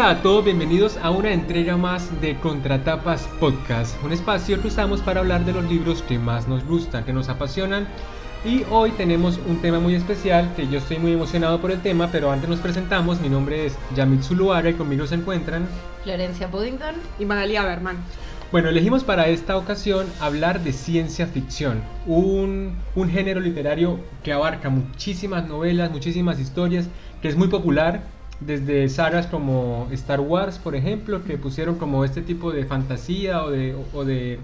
Hola a todos, bienvenidos a una entrega más de Contratapas Podcast, un espacio que usamos para hablar de los libros que más nos gustan, que nos apasionan. Y hoy tenemos un tema muy especial, que yo estoy muy emocionado por el tema, pero antes nos presentamos, mi nombre es Yamit Zuluaga y conmigo se encuentran Florencia Puddington y Magalia Berman. Bueno, elegimos para esta ocasión hablar de ciencia ficción, un, un género literario que abarca muchísimas novelas, muchísimas historias, que es muy popular, desde sagas como Star Wars, por ejemplo, que pusieron como este tipo de fantasía o de, o de,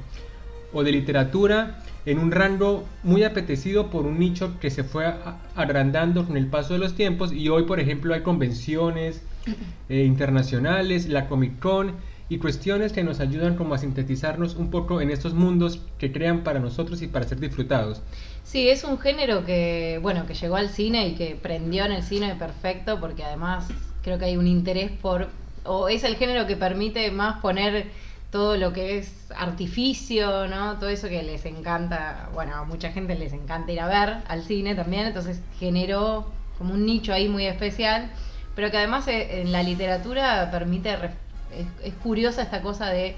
o de literatura en un rango muy apetecido por un nicho que se fue agrandando con el paso de los tiempos y hoy, por ejemplo, hay convenciones eh, internacionales, la Comic Con y cuestiones que nos ayudan como a sintetizarnos un poco en estos mundos que crean para nosotros y para ser disfrutados. Sí, es un género que, bueno, que llegó al cine y que prendió en el cine perfecto porque además creo que hay un interés por, o es el género que permite más poner todo lo que es artificio, ¿no? Todo eso que les encanta, bueno, a mucha gente les encanta ir a ver al cine también, entonces generó como un nicho ahí muy especial, pero que además eh, en la literatura permite es, curiosa esta cosa de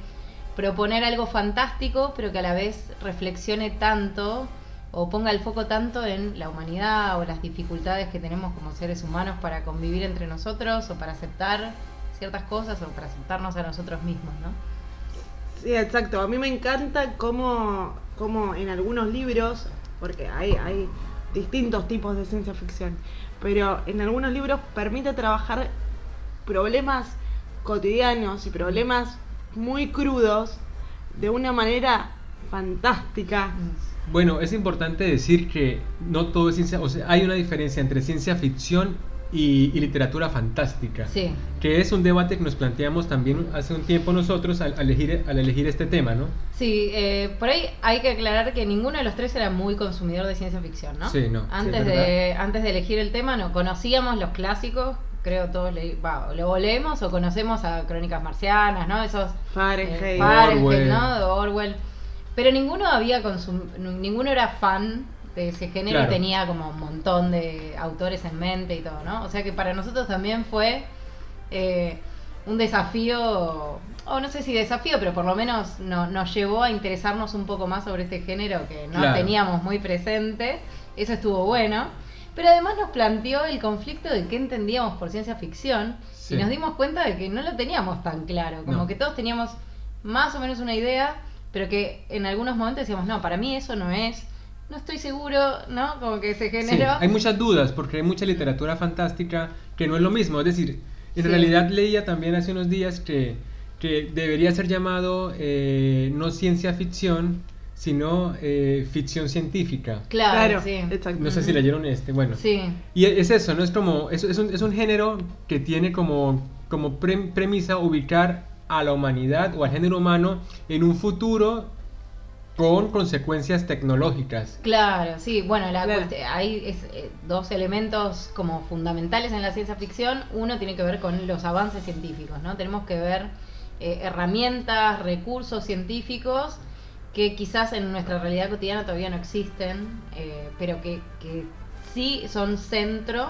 proponer algo fantástico, pero que a la vez reflexione tanto o ponga el foco tanto en la humanidad o las dificultades que tenemos como seres humanos para convivir entre nosotros o para aceptar ciertas cosas o para aceptarnos a nosotros mismos, ¿no? Sí, exacto. A mí me encanta cómo, cómo en algunos libros, porque hay, hay distintos tipos de ciencia ficción, pero en algunos libros permite trabajar problemas cotidianos y problemas muy crudos de una manera fantástica. Bueno, es importante decir que no todo es ciencia, o sea, hay una diferencia entre ciencia ficción y, literatura fantástica, sí. que es un debate que nos planteamos también hace un tiempo nosotros al, elegir, al elegir este tema, ¿no? Sí, eh, por ahí hay que aclarar que ninguno de los tres era muy consumidor de ciencia ficción, ¿no? Sí, no. Antes, de, antes de elegir el tema, no conocíamos los clásicos creo todos le, lo leemos o conocemos a Crónicas Marcianas, ¿no? Esos Fahrenheit, eh, Orwell. ¿no? Orwell. Pero ninguno había ninguno era fan de ese género y tenía como un montón de autores en mente y todo, ¿no? O sea que para nosotros también fue eh, un desafío, o no sé si desafío, pero por lo menos nos llevó a interesarnos un poco más sobre este género que no teníamos muy presente. Eso estuvo bueno. Pero además nos planteó el conflicto de qué entendíamos por ciencia ficción y nos dimos cuenta de que no lo teníamos tan claro, como que todos teníamos más o menos una idea, pero que en algunos momentos decíamos, no, para mí eso no es, no estoy seguro, ¿no? Como que se generó... hay muchas dudas porque hay mucha literatura fantástica que no es lo mismo, es decir, en realidad leía también hace unos días que, que debería ser llamado eh, no ciencia ficción, sino eh, ficción científica. Claro, sí. No sé si leyeron este, bueno. Sí. Y es eso, ¿no? Es como, es, es, un, es un género que tiene como, como premisa ubicar a la humanidad o al género humano en un futuro con consecuencias tecnológicas. Claro, sí, bueno, la hay es, eh, dos elementos como fundamentales en la ciencia ficción. Uno tiene que ver con los avances científicos, ¿no? Tenemos que ver eh, herramientas, recursos científicos que quizás en nuestra realidad cotidiana todavía no existen, eh, pero que, que, sí son centro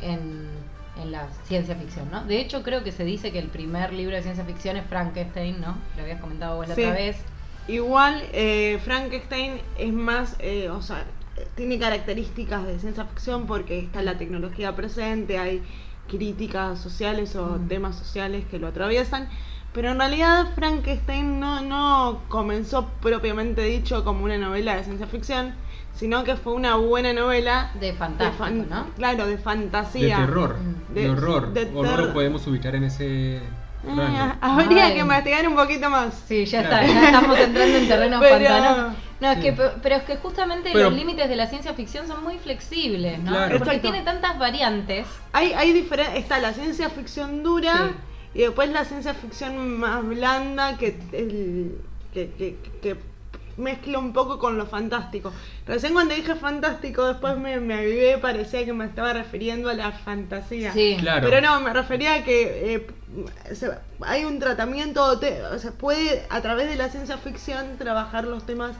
en, en, la ciencia ficción, ¿no? De hecho, creo que se dice que el primer libro de ciencia ficción es Frankenstein, ¿no? Lo habías comentado vos la otra vez. Igual, eh, Frankenstein es más, eh, o sea, tiene características de ciencia ficción porque está la tecnología presente, hay críticas sociales o mm. temas sociales que lo atraviesan pero en realidad Frankenstein no, no comenzó propiamente dicho como una novela de ciencia ficción, sino que fue una buena novela de fantástico, ¿no? Claro, de fantasía. De terror, mm. de, horror. De horror lo podemos ubicar en ese eh, habría que investigar un poquito más. Sí, ya está, ya estamos entrando en terrenos pero, No, es que, pero es que justamente los límites de la ciencia ficción son muy flexibles, ¿no? Porque tiene tantas variantes. Hay, hay diferentes, está la ciencia ficción dura. Y después la ciencia ficción más blanda que, el, que, que, mezcla un poco con lo fantástico. Recién cuando dije fantástico, después me, me avivé, parecía que me estaba refiriendo a la fantasía. Sí, claro. Pero no, me refería a que eh, hay un tratamiento, se puede a través de la ciencia ficción trabajar los temas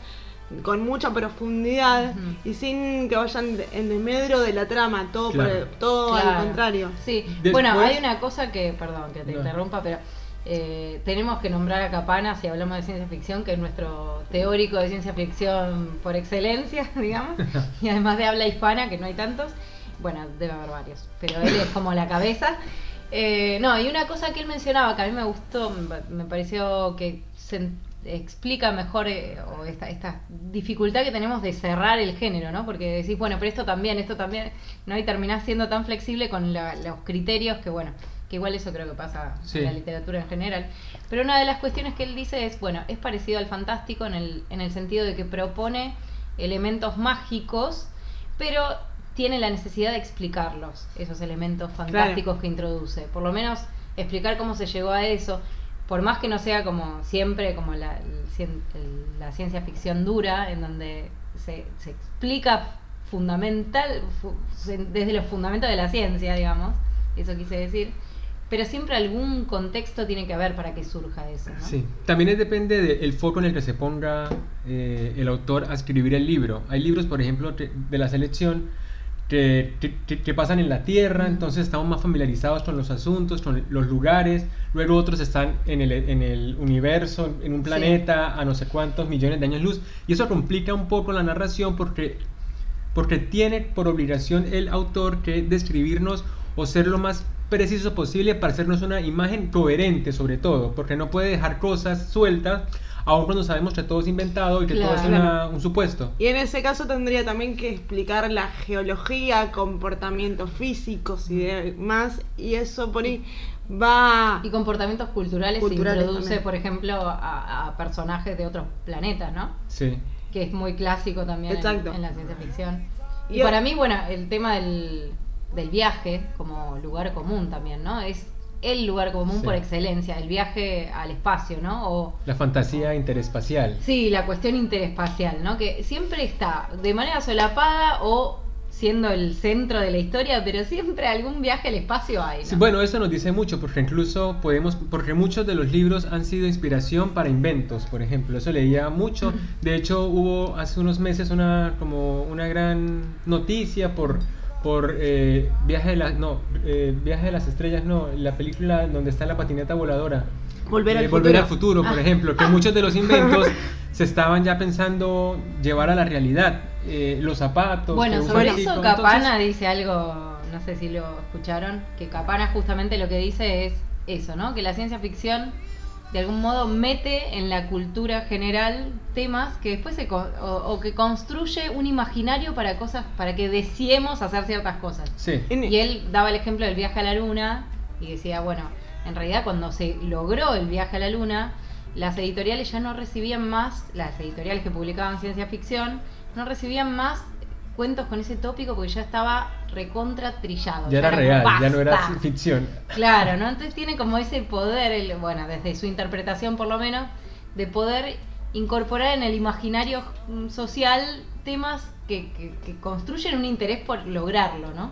con mucha profundidad y sin que vayan en el medio de la trama, todo, por Claro. todo Claro. al contrario. Sí, Después- bueno, hay una cosa que, perdón que te No. interrumpa, pero eh, tenemos que nombrar a Capana si hablamos de ciencia ficción, que es nuestro teórico de ciencia ficción por excelencia, digamos, y además de habla hispana, que no hay tantos, bueno, debe haber varios, pero él es como la cabeza. Eh, no, y una cosa que él mencionaba que a mí me gustó, me pareció que explica mejor eh, esta, esta dificultad que tenemos de cerrar el género, ¿no? Porque decís, bueno, pero esto también, esto también, ¿no? Y terminás siendo tan flexible con la- los criterios que, bueno, que igual eso creo que pasa Sí. en la literatura en general. Pero una de las cuestiones que él dice es, bueno, es parecido al fantástico en el, en el sentido de que propone elementos mágicos, pero tiene la necesidad de explicarlos, esos elementos fantásticos que introduce. Por lo menos explicar cómo se llegó a eso. Por más que no sea como siempre, como la, el la ciencia ficción dura, en donde se, se explica fundamental, fu- desde los fundamentos de la ciencia, digamos, eso quise decir, pero siempre algún contexto tiene que haber para que surja eso. ¿no? Sí, también depende del foco en el que se ponga eh, el autor a escribir el libro. Hay libros, por ejemplo, de la selección que, que- pasan en la Tierra, entonces estamos más familiarizados con los asuntos, con los lugares. Luego otros están en el, en el universo, en un Sí. planeta a no sé cuántos millones de años luz. Y eso complica un poco la narración porque, porque tiene por obligación el autor que describirnos o ser lo más preciso posible para hacernos una imagen coherente sobre todo, porque no puede dejar cosas sueltas, aun cuando sabemos que todo es inventado y que todo es una- un supuesto. Y en ese caso tendría también que explicar la geología, comportamientos físicos y demás, y eso por ahí va... Y comportamientos culturales, Culturales se introduce, también. por ejemplo, a, a personajes de otros planetas, ¿no? Sí. Que es muy clásico también en la ciencia ficción. Y, Y- para mí, bueno, el tema del, del viaje como lugar común también, ¿no? Es el lugar común Sí. por excelencia, el viaje al espacio, ¿no? O La fantasía interespacial. Sí, la cuestión interespacial, ¿no? Que siempre está de manera solapada o siendo el centro de la historia, pero siempre algún viaje al espacio hay, ¿no? Sí, bueno, eso nos dice mucho, porque incluso podemos, porque muchos de los libros han sido inspiración para inventos, por ejemplo, eso leía mucho. De hecho, hubo hace unos meses una como una gran noticia por por eh, viaje de las no eh, viaje de las estrellas no la película donde está la patineta voladora Volver al Eh, volver futuro. al futuro por Ah. ejemplo que muchos de los inventos se estaban ya pensando llevar a la realidad Eh, los zapatos Bueno, sobre eso Capana entonces- dice algo, no sé si lo escucharon, que Capana justamente lo que dice es eso, ¿no? Que la ciencia ficción de algún modo mete en la cultura general temas que después se con- o, o que construye un imaginario para cosas, para que deseemos hacer ciertas cosas. sí Y él daba el ejemplo del viaje a la luna y decía, bueno, en realidad cuando se logró el viaje a la luna, las editoriales ya no recibían más, las editoriales que publicaban ciencia ficción, no recibían más cuentos con ese tópico porque ya estaba recontra trillado. ya era real ya no era ficción Claro, ¿no? Entonces tiene como ese poder, el- bueno, desde su interpretación por lo menos, de poder incorporar en el imaginario mm, social temas que, que- que construyen un interés por lograrlo, ¿no?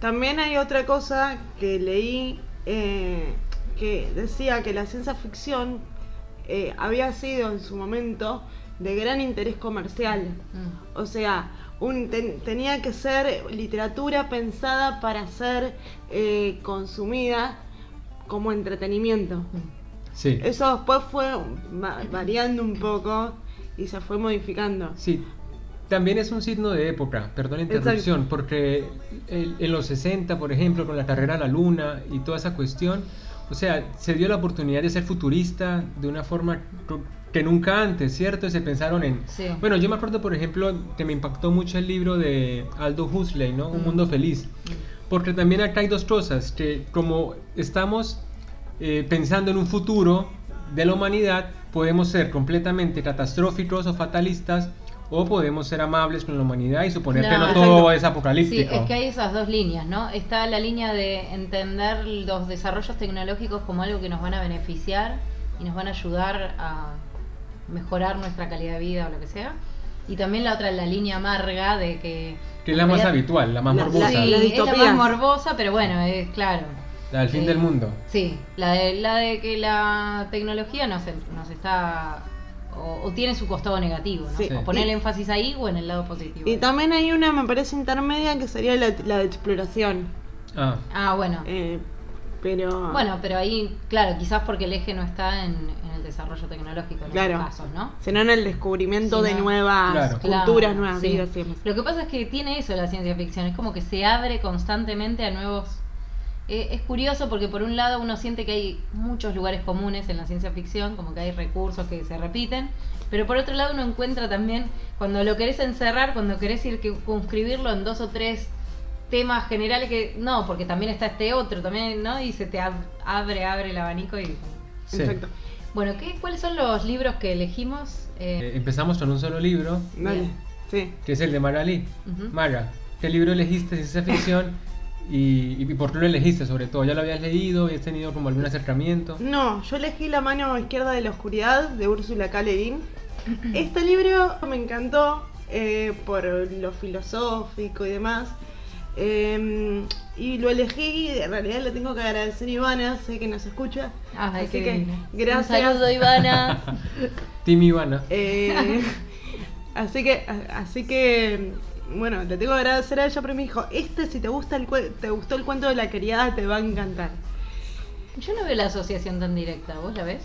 También hay otra cosa que leí eh, que decía que la ciencia ficción eh, había sido en su momento de gran interés comercial. Mm. O sea, un- ten- tenía que ser literatura pensada para ser eh, consumida como entretenimiento. sí Eso después fue va- variando un poco y se fue modificando. Sí, también es un signo de época, perdón la interrupción, porque el- en los 60, por ejemplo, con la carrera a la luna y toda esa cuestión, o sea, se dio la oportunidad de ser futurista de una forma que nunca antes, ¿cierto? Y se pensaron en... Sí. Bueno, yo me acuerdo, por ejemplo, que me impactó mucho el libro de Aldo Huxley, ¿no? Un Mm. mundo feliz. Porque también acá hay dos cosas, que como estamos eh, pensando en un futuro de la humanidad, podemos ser completamente catastróficos o fatalistas, o podemos ser amables con la humanidad y suponer que no No. todo es Sí, apocalíptico. es que hay esas dos líneas, ¿no? Está la línea de entender los desarrollos tecnológicos como algo que nos van a beneficiar y nos van a ayudar a mejorar nuestra calidad de vida o lo que sea. Y también la otra, la línea amarga de que... Que es la más habitual, la más La- morbosa, Sí, Las es la más morbosa, pero bueno, es claro. la del fin Eh, del mundo. Sí, la de, la de que la tecnología nos, nos está o, o tiene su costado negativo, ¿no? Sí. O poner Y- énfasis ahí o en el lado positivo. Y también hay una, me parece, intermedia que sería la, la de exploración. Ah, Ah, bueno. Eh, pero. Bueno, pero ahí, claro, quizás porque el eje no está en, en el desarrollo tecnológico en Claro. casos, ¿no? Sino en el descubrimiento de no. nuevas Claro. culturas, Claro, nuevas sí. vidas. Lo que pasa es que tiene eso la ciencia ficción, es como que se abre constantemente a nuevos... eh, es curioso porque por un lado uno siente que hay muchos lugares comunes en la ciencia ficción, como que hay recursos que se repiten, pero por otro lado uno encuentra también, cuando lo querés encerrar, cuando querés ir que circunscribirlo en dos o tres temas generales que no, porque también está este otro, también, ¿no? Y se te ab- abre, abre el abanico y... sí. Exacto. Bueno, ¿qué, ¿cuáles son los libros que elegimos? Eh, Eh, empezamos con un solo libro, Dale. Bien. Sí. que es el de Mara Lee. Ujú. Mara, ¿qué libro elegiste de ciencia ficción? Y, y por qué lo elegiste sobre todo? ¿Ya lo habías leído? ¿Habías tenido como algún acercamiento? No, yo elegí La mano izquierda de la oscuridad de Úrsula K. Le Guin. Este libro me encantó eh, por lo filosófico y demás. Eh, y lo elegí, en realidad le tengo que agradecer a Ivana, sé que nos escucha. Ay, así qué que divina. gracias. Un saludo, Ivana. Team Ivana. Eh, así que, así que, bueno, le tengo que agradecer a ella, pero me dijo, este si te gusta el te gustó el cuento de la criada te va a encantar. Yo no veo la asociación tan directa, ¿vos la ves?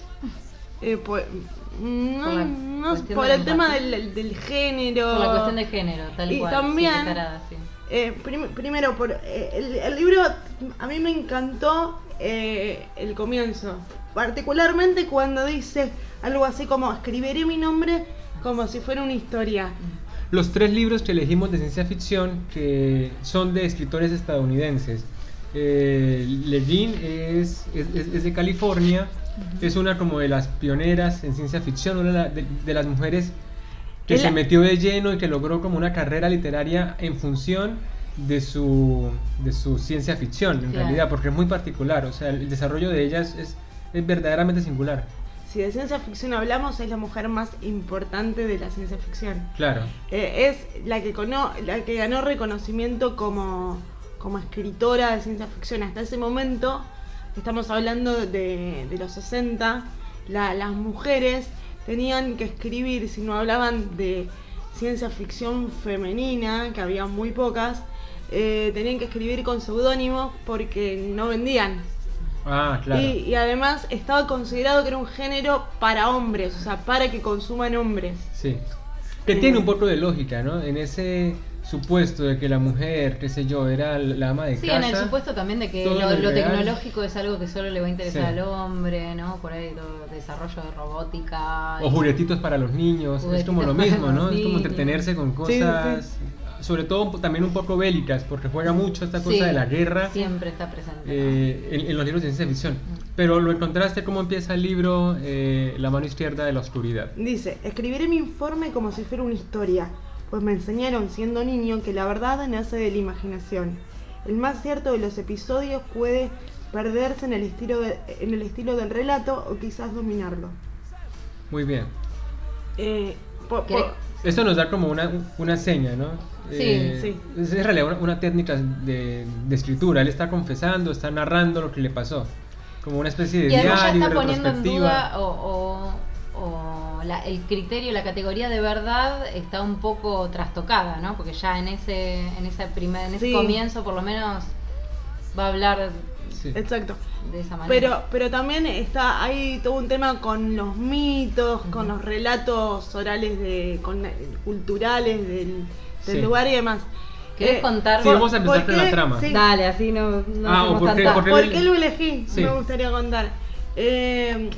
Eh, pues, no, Por la no, cuestión por de el tema del, del género. Por la cuestión de género, tal Y cual. también- sí, qué tarada, sí. Eh, prim- primero, por, eh, el, el libro a mí me encantó eh, el comienzo, particularmente cuando dice algo así como escribiré mi nombre como si fuera una historia. Los tres libros que elegimos de ciencia ficción que son de escritores estadounidenses. Eh, Le Guin es, es, es- de California, es una como de las pioneras en ciencia ficción, una de- de las mujeres que Él- se metió de lleno y que logró como una carrera literaria en función de su, de su ciencia ficción, en Claro. realidad, porque es muy particular, o sea, el desarrollo de ellas es, es verdaderamente singular. Si de ciencia ficción hablamos, es la mujer más importante de la ciencia ficción. Claro, Eh, es la que, cono- la que ganó reconocimiento como, como escritora de ciencia ficción. Hasta ese momento, estamos hablando de, de los 60, la- las mujeres tenían que escribir, si no hablaban de ciencia ficción femenina, que había muy pocas, eh, tenían que escribir con seudónimos porque no vendían. ah, claro. Y, y además estaba considerado que era un género para hombres, o sea, para que consuman hombres. Sí. Que tiene un poco de lógica, ¿no? En ese supuesto de que la mujer, qué sé yo, era la ama de Sí, casa. en el supuesto también de que lo, lo tecnológico es algo que solo le va a interesar Sí. al hombre, ¿no? Por ahí todo desarrollo de robótica. O juguetitos para los niños, es como lo mismo, ¿no? Es como entretenerse con Sí, cosas, sobre todo también un poco bélicas, porque juega mucho esta cosa Sí, de la guerra Siempre está presente. eh, en, en los libros de ciencia ficción. Pero lo encontraste cómo empieza el libro eh, La mano izquierda de la oscuridad. Dice, escribiré mi informe como si fuera una historia, pues me enseñaron siendo niño que la verdad nace de la imaginación. El más cierto de los episodios puede perderse en el estilo, de- en el estilo del relato o quizás dominarlo. Muy bien. Eh, po- ¿Querés- po- Esto nos da como una, una seña, ¿no? Eh, Sí, sí. Es en realidad una, una técnica de, de escritura. Él está confesando, está narrando lo que le pasó. Como una especie de Y además ya diario, está poniendo en retrospectiva. duda o, o- o la- el criterio, la categoría de verdad está un poco trastocada, ¿no? Porque ya en ese, en ese primer, en ese Sí. comienzo por lo menos va a hablar Sí. exacto. de esa manera. Pero, pero también está hay todo un tema con los mitos, con los relatos orales de, con, culturales del, del Sí. lugar y demás. ¿Querés Eh, contar? Sí, vamos a empezar ¿por con la trama. Sí. Dale, así no, no Ah, hacemos ¿o por qué- tanta- por qué- ¿Por qué lo elegí? Sí. Me gustaría contar. Eh,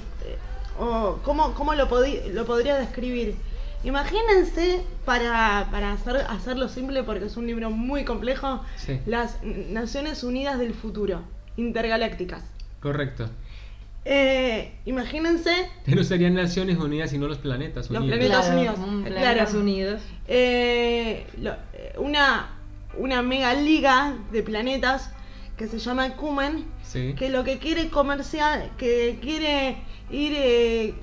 o ¿cómo, cómo lo, lo podría describir? Imagínense, para, para hacer, hacerlo simple, porque es un libro muy complejo, Sí. las Naciones Unidas del Futuro, intergalácticas. Correcto. Eh, imagínense Que no serían Naciones Unidas, sino los planetas Los unidos. planetas Claro, Unidos. un Claro. Unidos. eh, lo- eh, una, una mega liga de planetas que se llama Kumen, Sí. que lo que quiere comercial, que quiere ir eh,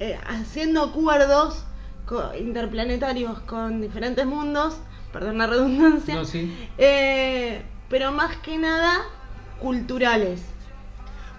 eh, haciendo acuerdos co- interplanetarios con diferentes mundos, perdón la redundancia, No, sí. eh, pero más que nada culturales.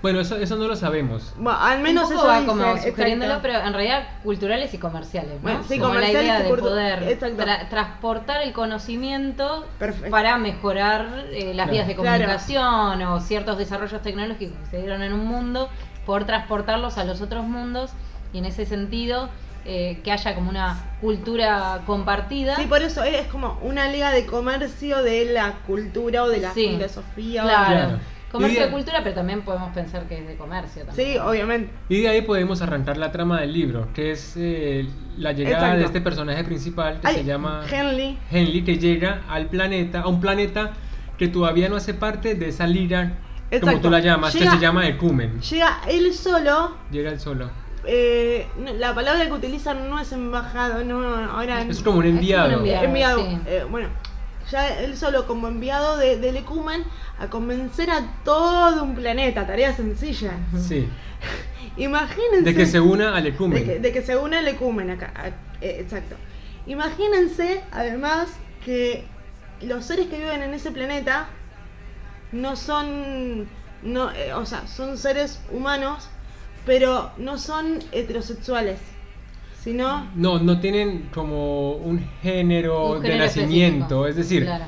Bueno, eso, eso no lo sabemos. Bueno, al menos un eso va como sugiriéndolo, exacto. pero en realidad culturales y comerciales, ¿no? Bueno, sí, como la idea de poder tra- transportar el conocimiento Perfecto. para mejorar eh, las Claro. vías de Claro. comunicación o ciertos desarrollos tecnológicos que se dieron en un mundo, poder transportarlos a los otros mundos y en ese sentido eh, que haya como una cultura compartida. Sí, por eso es como una liga de comercio de la cultura o de la Sí, filosofía. o- Claro. Claro. Comercio Y de de- cultura, pero también podemos pensar que es de comercio también. Sí, obviamente. Y de ahí podemos arrancar la trama del libro, que es eh, la llegada Exacto. de este personaje principal que Ay, se llama Henley. Henley, que llega al planeta, a un planeta que todavía no hace parte de esa liga, como Exacto. tú la llamas, Llega- que se llama Ecumen. Llega él solo. Llega él solo. eh, no, la palabra que utilizan no es embajado, no, ahora Es como un Es como un enviado. enviado. sí. eh, bueno, ya él solo como enviado de, del Ecumen a convencer a todo un planeta, tarea sencilla. Sí. Imagínense. De que se una al de Ecumen. que, de que se une el Ecumen acá. a- eh, exacto. Imagínense, además, que los seres que viven en ese planeta no son. No, eh, o sea, son seres humanos, pero no son heterosexuales. Sino. No, no tienen como un género, Un de nacimiento, específico. es decir, Claro.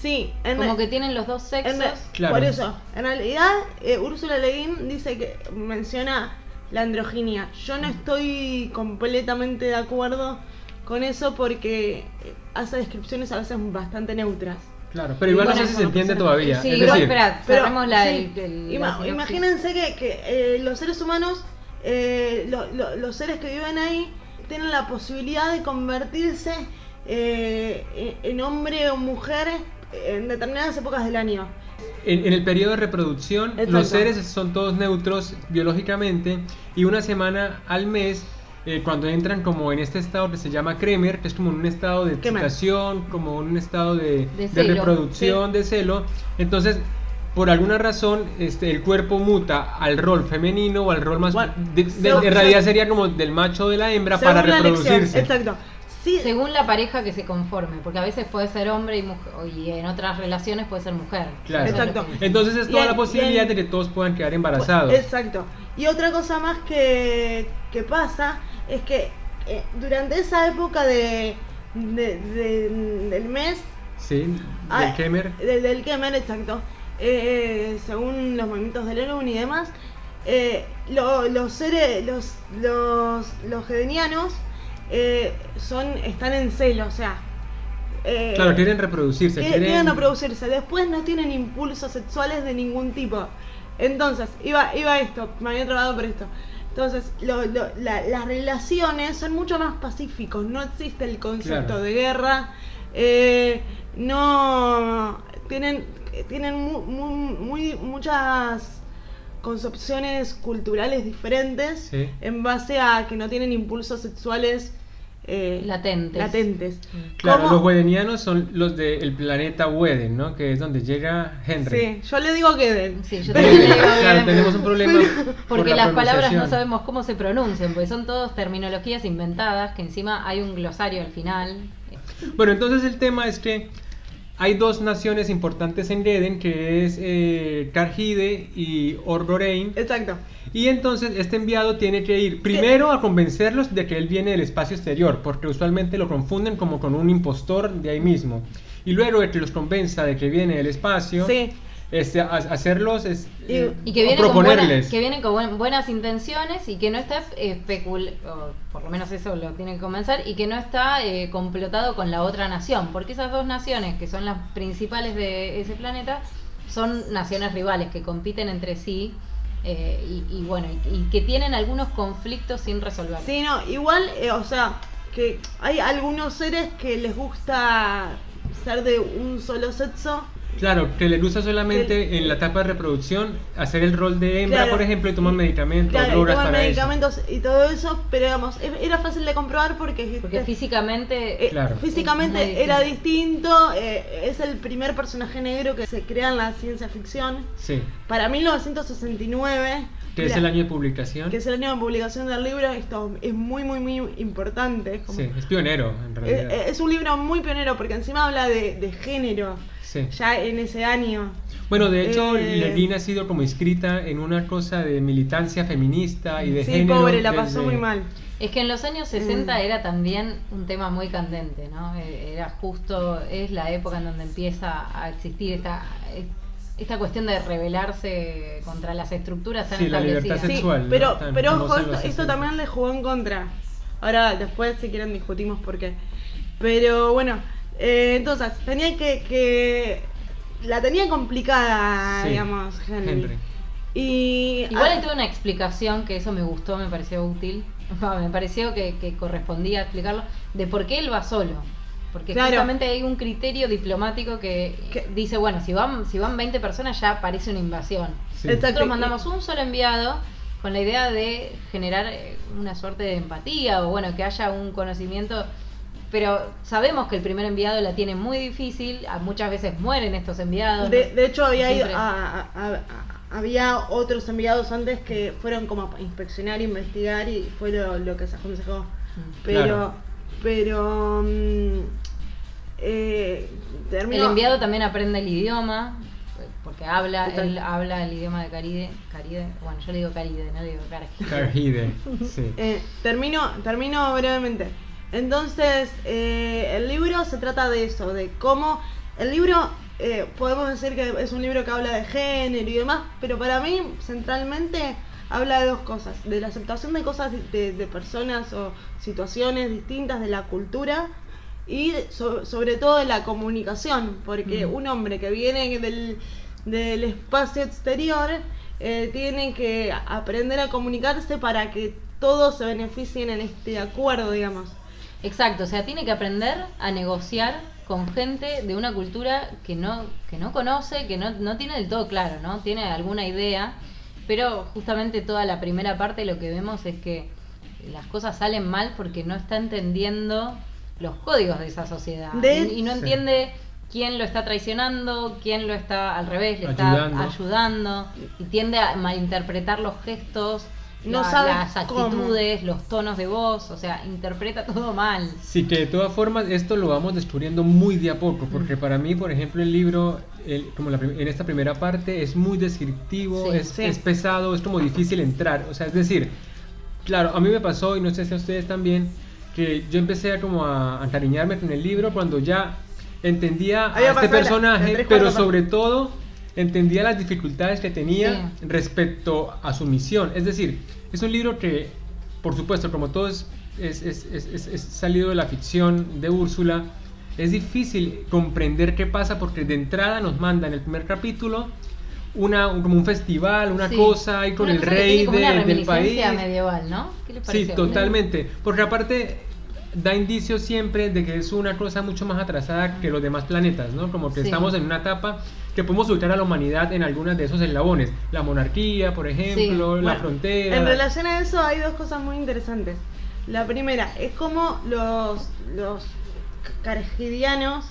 Sí, en Como re- que tienen los dos sexos. en Claro. Por eso, en realidad, eh, Úrsula Le Guin dice que menciona la androginia. Yo no estoy completamente de acuerdo con eso porque eh, hace descripciones a veces bastante neutras. Claro, pero igual no sé si se entiende todavía. Sí, es igual, decir, espera, Pero, cerremos la, sí, el- el- la ima- sinopsis. imagínense que, que, eh, los seres humanos, eh, lo- lo- los seres que viven ahí, tienen la posibilidad de convertirse eh, en- en hombre o mujer en determinadas épocas del año. En, en el periodo de reproducción, Exacto. los seres son todos neutros biológicamente y una semana al mes, eh, cuando entran como en este estado que se llama Kremer, que es como un estado de excitación, como un estado de, De de reproducción, de celo, entonces por alguna razón este, el cuerpo muta al rol femenino o al rol más... Bueno, de- según- en realidad sería como del macho o de la hembra para la elección, reproducirse. Exacto. Sí, Según la pareja que se conforme, porque a veces puede ser hombre y mujer, y en otras relaciones puede ser mujer. Claro. Exacto. Entonces es toda en- la posibilidad en- de que todos puedan quedar embarazados. Exacto. Y otra cosa más que, que pasa es que eh, durante esa época de, de- de- del mes, Sí, del ah, Kremer. de- del Kemer, exacto, eh, según los movimientos del Elun y demás, eh, lo- los seres, los, los, los gedenianos son, están en celo, o sea. Claro, quieren reproducirse. quieren... quieren reproducirse. Después no tienen impulsos sexuales de ningún tipo. Entonces, iba, iba esto, me había trabado por esto. Entonces, lo- lo- la- las relaciones son mucho más pacíficos. No existe el concepto Claro. de guerra. eh, no. Tienen, tienen mu- mu- muy, muchas concepciones culturales diferentes Sí. en base a que no tienen impulsos sexuales eh, Latentes. latentes. Claro, ¿Cómo? los wedenianos son los del planeta Weden, ¿no? Que es donde llega Henry. Sí, yo le digo que den. Sí, yo Weden. también le digo claro, bien. tenemos un problema. por Porque la las palabras no sabemos cómo se pronuncian, porque son todas terminologías inventadas, que encima hay un glosario al final. Bueno, entonces el tema es que hay dos naciones importantes en Eden, que es eh, y Orgorein. Exacto. Y entonces este enviado tiene que ir primero a convencerlos de que él viene del espacio exterior, porque usualmente lo confunden como con un impostor de ahí mismo. Y luego de que los convenza de que viene del espacio, Sí. Este, a- hacerlos es, Y- eh, Y que o viene, con buena- proponerles. que viene con buen- buenas intenciones y que no está especulado, por lo menos eso lo tienen que comenzar, y que no está eh, complotado con la otra nación, porque esas dos naciones, que son las principales de ese planeta, son naciones rivales que compiten entre sí eh, y, y bueno, y, y que tienen algunos conflictos sin resolver. Sí, no, igual, eh, o sea, que hay algunos seres que les gusta ser de un solo sexo. Claro, que le gusta solamente El- en la etapa de reproducción hacer el rol de hembra, Claro. por ejemplo, y toman medicamentos, Claro, y toman para medicamentos y todo eso, pero digamos, era fácil de comprobar porque, Porque eh, físicamente eh, Claro. físicamente Es era distinto. eh, es el primer personaje negro que se crea en la ciencia ficción. eso. Sí, Para 1969, que es el año de publicación. que es el año de publicación del libro, esto es muy, muy, muy importante. Es, como- Sí, es pionero en realidad. Eh, eh, es un libro muy pionero porque encima habla de, de género. Sí. ya en ese año. Bueno, de hecho, Eh, Lenin ha sido como inscrita en una cosa de militancia feminista y de Sí, género. pobre, la pasó desde- muy mal. Es que en los años 60 Mm. era también un tema muy candente, ¿no? Eh, Era justo, es la época en donde empieza a existir esta, esta cuestión de rebelarse contra las estructuras tan Sí, la libertad establecidas. Sí, sexual, ¿no? pero, Tan pero ojo, esto, esto 60. también le jugó en contra. Ahora, después, si quieren, discutimos por qué. Pero bueno, eh, entonces, tenía que, que. La tenía complicada, Sí, digamos, Henry. Henry. Y. Igual ah, toda una explicación que eso me gustó, me pareció útil. Va, Me pareció que, que correspondía explicarlo de por qué él va solo. Porque Claro. justamente hay un criterio diplomático que, Que- dice, bueno, si van, si van 20 personas ya parece una invasión. Sí. Exacto. Nosotros mandamos un solo enviado con la idea de generar eh, una suerte de empatía o bueno, que haya un conocimiento. Pero sabemos que el primer enviado la tiene muy difícil, muchas veces mueren estos enviados. De, ¿no? de hecho, había, ido- Siempre- a- a- a- a- había otros enviados antes que fueron como a inspeccionar, investigar y fue lo, lo que se aconsejó. Mm. Pero, Claro. pero. mm, eh, El terminó- enviado también aprende el idioma, porque habla, él habla el idioma de Caride, Caride, bueno, yo le digo Caride, no le digo Caride. Carhide, sí. Eh, termino, termino brevemente. Entonces, eh, el libro se trata de eso, de cómo el libro, eh, podemos decir que es un libro que habla de género y demás, pero para mí, centralmente, habla de dos cosas, de la aceptación de cosas de, de personas o situaciones distintas de la cultura y so- sobre todo de la comunicación, porque Mm. un hombre que viene del, del espacio exterior eh, tiene que aprender a comunicarse para que todos se beneficien en este acuerdo, digamos. Exacto, o sea, tiene que aprender a negociar con gente de una cultura que no, que no conoce, que no, no tiene del todo claro, ¿no? Tiene alguna idea, pero justamente toda la primera parte lo que vemos es que las cosas salen mal porque no está entendiendo los códigos de esa sociedad. De- y, y no entiende quién lo está traicionando, quién lo está al revés, le Ayudando. está ayudando, y tiende a malinterpretar los gestos. No la- sabe las cómo. actitudes, los tonos de voz, o sea, interpreta todo mal. Sí, que de todas formas esto lo vamos descubriendo muy de a poco, porque para mí, por ejemplo, el libro, el- como la en esta primera parte, es muy descriptivo, Sí, es, sí. es pesado, es como difícil entrar. O sea, es decir, claro, a mí me pasó, y no sé si a ustedes también, que yo empecé a como a encariñarme con el libro cuando ya entendía a este personaje, pero sobre todo entendía las dificultades que tenía Sí. respecto a su misión. Es decir, es un libro que, por supuesto, como todo es, es, es- es- salido de la ficción de Úrsula, es difícil comprender qué pasa porque de entrada nos manda en el primer capítulo una, un- como un festival, una Sí. cosa ahí con Una el rey de- del país. medieval, ¿no? ¿Qué le Sí, totalmente. Porque aparte da indicios siempre de que es una cosa mucho más atrasada que los demás planetas, ¿no? Como que Sí. estamos en una etapa que podemos ubicar a la humanidad en algunas de esos eslabones. La monarquía, por ejemplo, la Bueno, frontera. En relación a eso hay dos cosas muy interesantes. La primera es como los, los cargidianos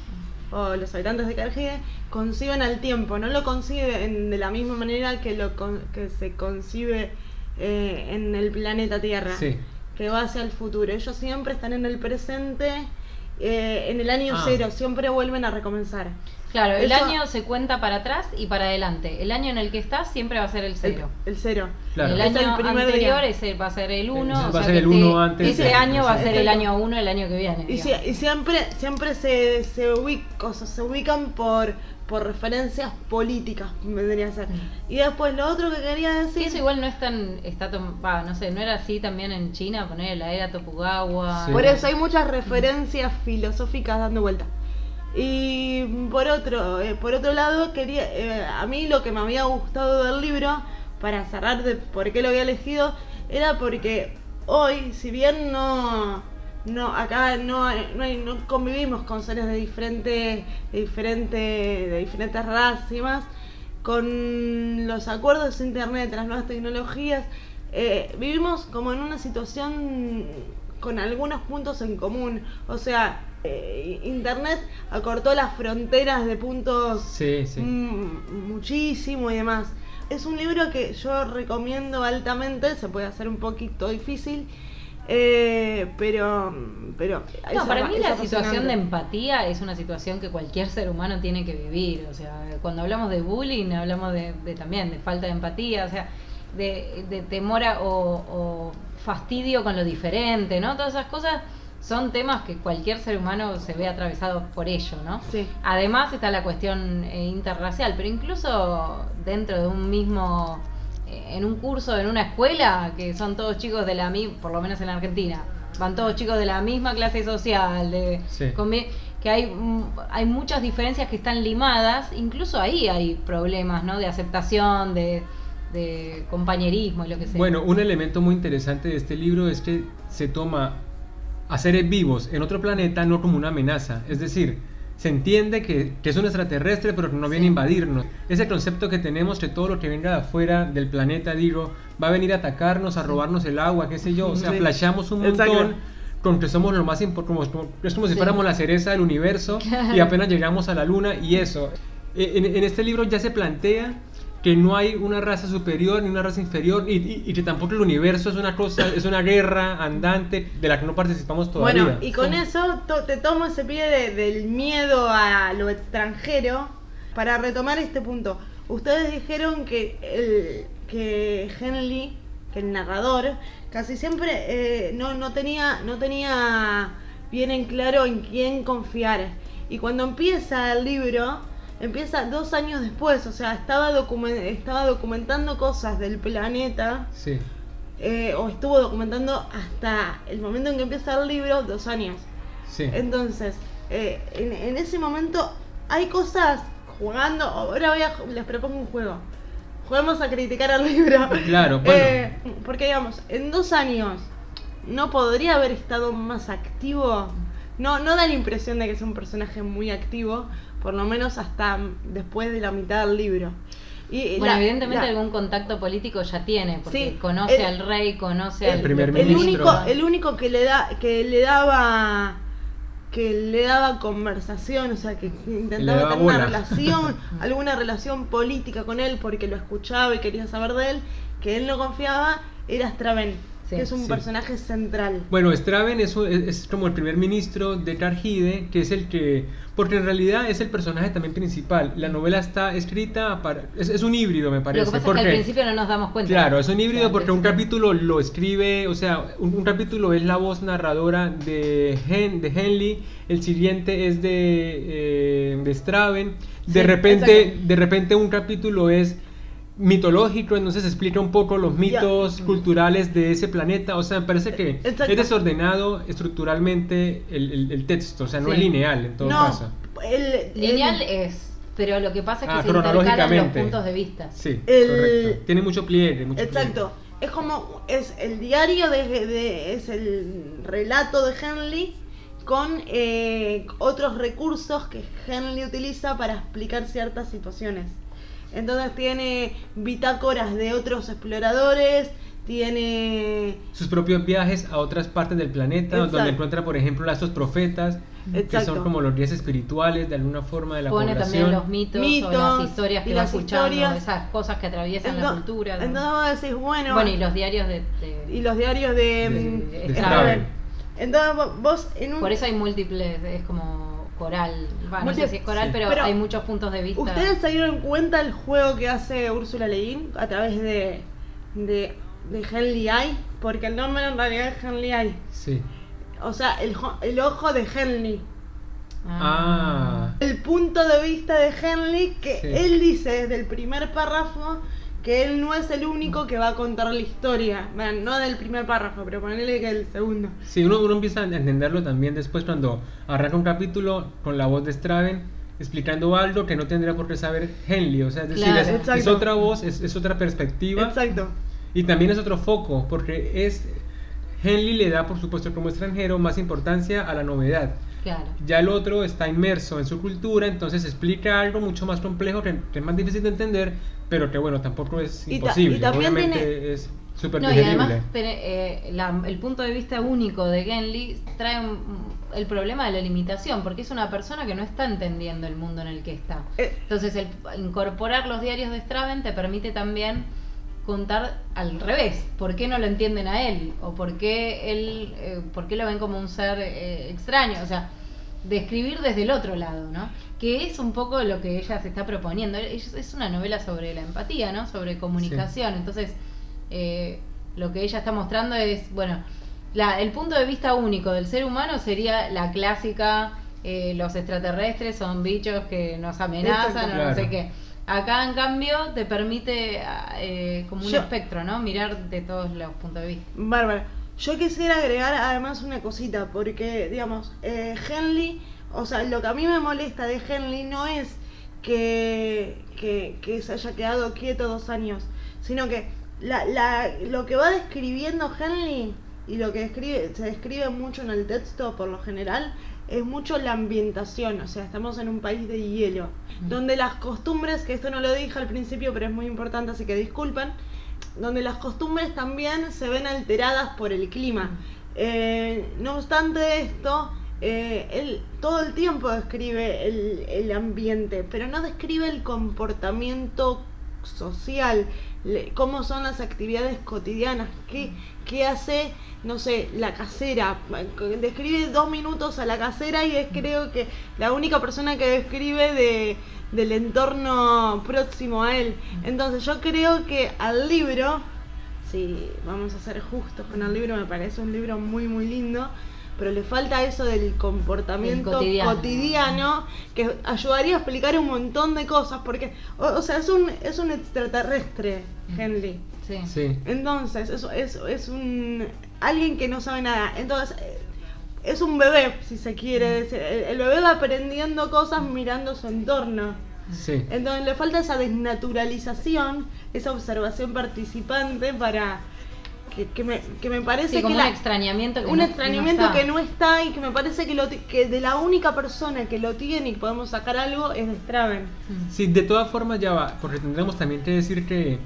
o los habitantes de Cargide conciben al tiempo, no lo conciben de la misma manera que, lo con- que se concibe eh, en el planeta Tierra, Sí. que va hacia el futuro. Ellos siempre están en el presente, eh, en el año Ah. cero, siempre vuelven a recomenzar. Claro, el Eso- año se cuenta para atrás y para adelante. El año en el que estás siempre va a ser el cero. el cero. Claro. El Es año el primer anterior ese va a ser el 1. Ese va a ser el uno antes Ese año va a ser el año 1 el año que viene. Y, si- digamos. y siempre, siempre se, se, ubic- o sea, se ubican por, por referencias políticas, vendría a ser. Y después lo otro que quería Sí, decir, eso igual no es tan. Está tom- va, no sé, no era así también en China, poner la era Tokugawa. Sí. por eso hay muchas referencias filosóficas dando vuelta. Y por otro, eh, por otro lado, quería, eh, a mí lo que me había gustado del libro, para cerrar de por qué lo había elegido, era porque hoy, si bien no, no acá no, no, hay- no convivimos con seres de diferentes, de diferente, de diferentes razas y más, con los acuerdos de internet, las nuevas tecnologías, eh, vivimos como en una situación con algunos puntos en común. O sea, eh, internet acortó las fronteras de puntos Sí, sí. mm, muchísimo y demás. Es un libro que yo recomiendo altamente, se puede hacer un poquito difícil. Eh, pero, pero no, para mí la situación de empatía es una situación que cualquier ser humano tiene que vivir. O sea, cuando hablamos de bullying, hablamos de, de también de falta de empatía, o sea, de, de temor a- o, o fastidio con lo diferente, ¿no? Todas esas cosas son temas que cualquier ser humano se ve atravesado por ello, ¿no? Sí. Además está la cuestión eh, interracial, pero incluso dentro de un mismo, eh, en un curso, en una escuela, que son todos chicos de la misma, por lo menos en Argentina, van todos chicos de la misma clase social, de, Sí. que hay, mm, hay muchas diferencias que están limadas, incluso ahí hay problemas, ¿no? De aceptación, de, de compañerismo y lo que sea. Bueno, un elemento muy interesante de este libro es que se toma a seres vivos en otro planeta no como una amenaza. Es decir, se entiende que, que es un extraterrestre pero que no viene a invadirnos. Ese concepto que tenemos que todo lo que venga de afuera del planeta, digo, va a venir a atacarnos, a robarnos el agua, qué sé yo. O sea, Sí. flashamos un Exacto. montón con que somos lo más importante, es como si Sí. fuéramos la cereza del universo y apenas llegamos a la luna y eso. E- En, en este libro ya se plantea que no hay una raza superior ni una raza inferior y, y- y que tampoco el universo es una cosa, es una guerra andante de la que no participamos todavía. Bueno, y con eso to- te tomo ese pie de- del miedo a lo extranjero para retomar este punto. Ustedes dijeron que el que Henley, que el narrador, casi siempre eh, no, no tenía no tenía bien en claro en quién confiar. Y cuando empieza el libro, empieza dos años después, o sea, estaba, estaba documentando cosas del planeta Sí, eh, o estuvo documentando hasta el momento en que empieza el libro, dos años. sí. Entonces, eh, en, en ese momento hay cosas jugando. Ahora voy a, les propongo un juego. Juguemos a criticar al libro. Claro, bueno. Eh, porque digamos, en dos años no podría haber estado más activo. No, no da la impresión de que es un personaje muy activo, por lo menos hasta después de la mitad del libro. Y Bueno, la- evidentemente la- algún contacto político ya tiene, porque Sí, conoce el- al rey, conoce el al primer el ministro. único el único que le da que le daba que le daba conversación o sea que intentaba tener una relación alguna relación política con él porque lo escuchaba y quería saber de él que él no confiaba era Straven Sí. que es un Sí. personaje central Bueno, Straven es, es, como el primer ministro de Cargide, que es el que... Porque en realidad es el personaje también principal. La novela está escrita para... Es, es un híbrido, me parece. Lo que pasa porque, es que al principio no nos damos cuenta. Claro, es un híbrido porque un capítulo lo escribe, o sea, un, un capítulo es la voz narradora de, Hen, de Henley, el siguiente es de, eh, de Straven, de Sí, repente, de repente un capítulo es mitológico, entonces explica un poco los mitos culturales de ese planeta, o sea, me parece que Exacto. es desordenado estructuralmente el, el- el texto, o sea, no Sí. es lineal en todo no caso. el, Lineal es, pero lo que pasa es que Ah, se intercalan los puntos de vista. Sí, El- correcto. Tiene mucho pliegue, mucho Exacto. Es como es el diario de, de- es el relato de Henley con eh, otros recursos que Henley utiliza para explicar ciertas situaciones. Entonces tiene bitácoras de otros exploradores, tiene sus propios viajes a otras partes del planeta, Exacto. donde encuentra, por ejemplo, a estos profetas, que Exacto. son como los guías espirituales de alguna forma de la Pone población. también los mitos, Mitos, o las historias y que va las escuchando, historias. esas cosas que atraviesan la Ento- cultura. ¿no? Entonces vos decís, bueno, bueno, y los diarios de... de- y los diarios de, De- mm, de. Entonces vos- vos en un Por eso hay múltiples, es como coral. Va, no sé si es coral, sí. pero, Pero, hay muchos puntos de vista. ¿Ustedes se dieron cuenta el juego que hace Úrsula Le Guin a través de, de, de Henley Eye? Porque el nombre en realidad es Henley Eye. Sí. O sea, el, jo- el ojo de Henley. Ah. El punto de vista de Henley que Sí. él dice desde el primer párrafo que él no es el único que va a contar la historia. Bueno, no del primer párrafo, pero ponele que el segundo. Sí, uno, uno empieza a entenderlo también después cuando arranca un capítulo con la voz de Straven explicando algo que no tendría por qué saber Henley. O sea, es decir, Claro. es, es otra voz, es, es otra perspectiva. Exacto. Y también es otro foco, porque es Henley le da, por supuesto, como extranjero, más importancia a la novedad. Claro. Ya el otro está inmerso en su cultura, entonces explica algo mucho más complejo que, que es más difícil de entender, pero que bueno, tampoco es Y ta- imposible. y también Obviamente tiene- es súper No, y además eh, la- el punto de vista único de Genly trae un- el problema de la limitación, porque es una persona que no está entendiendo el mundo en el que está. Eh, Entonces, el incorporar los diarios de Straven te permite también contar al revés. ¿Por qué no lo entienden a él? ¿O por qué, él, eh, por qué lo ven como un ser eh, extraño? O sea, describir desde el otro lado, ¿no? Que es un poco lo que ella se está proponiendo. Es una novela sobre la empatía, ¿no? Sobre comunicación. Entonces, eh, lo que ella está mostrando es, bueno, la, el punto de vista único del ser humano sería la clásica, eh, los extraterrestres son bichos que nos amenazan o no sé qué. Acá, en cambio, te permite eh, como un Yo- espectro, ¿no? Mirar de todos los puntos de vista. Bárbara. Yo quisiera agregar además una cosita, porque, digamos, eh, Henley, o sea, lo que a mí me molesta de Henley no es que, que, que se haya quedado quieto dos años, sino que la, la, lo que va describiendo Henley y lo que escribe, se describe mucho en el texto por lo general es mucho la ambientación, o sea, estamos en un país de hielo, donde las costumbres, que esto no lo dije al principio, pero es muy importante, así que disculpen, donde las costumbres también se ven alteradas por el clima. Eh, no obstante esto, eh, él todo el tiempo describe el, el ambiente, pero no describe el comportamiento social, le- cómo son las actividades cotidianas, qué, qué hace, no sé, la casera. Describe dos minutos a la casera y es creo que la única persona que describe de, del entorno próximo a él. Entonces yo creo que al libro, si vamos a ser justos con el libro, me parece un libro muy muy lindo, pero le falta eso del comportamiento cotidiano. cotidiano. que ayudaría a explicar un montón de cosas, porque, o, o sea, es un, es un extraterrestre, Henley. Sí. Sí. Entonces, eso es, es un alguien que no sabe nada. Entonces, eh, es un bebé, si se quiere decir. El, el bebé va aprendiendo cosas mirando su entorno. Sí. Entonces le falta esa desnaturalización, esa observación participante para que, que me, que me parece Sí, como que un la- extrañamiento que un no- extrañamiento no que no está y que me parece que, lo, que de la única persona que lo tiene y podemos sacar algo es de Straven. Mm. Sí, de todas formas ya va, porque tendremos también que decir que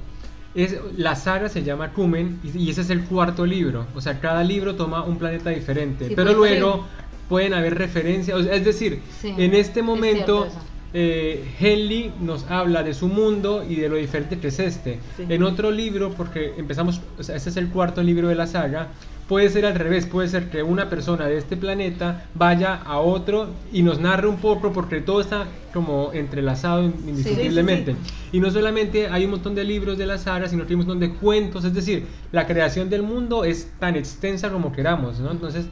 es, la saga se llama Cumen y, y ese es el cuarto libro. O sea, cada libro toma un planeta diferente. Sí, pero luego pueden haber referencias. o sea, es decir, Sí, en este es momento. Eh, Henley nos habla de su mundo y de lo diferente que es este. Sí. En otro libro, porque empezamos, o sea, este es el cuarto libro de la saga. Puede ser al revés, puede ser que una persona de este planeta vaya a otro y nos narre un poco porque todo está como entrelazado indiscutiblemente. Y no solamente hay un montón de libros de la saga, sino que hay un montón de cuentos, es decir, la creación del mundo es tan extensa como queramos, ¿no? Entonces,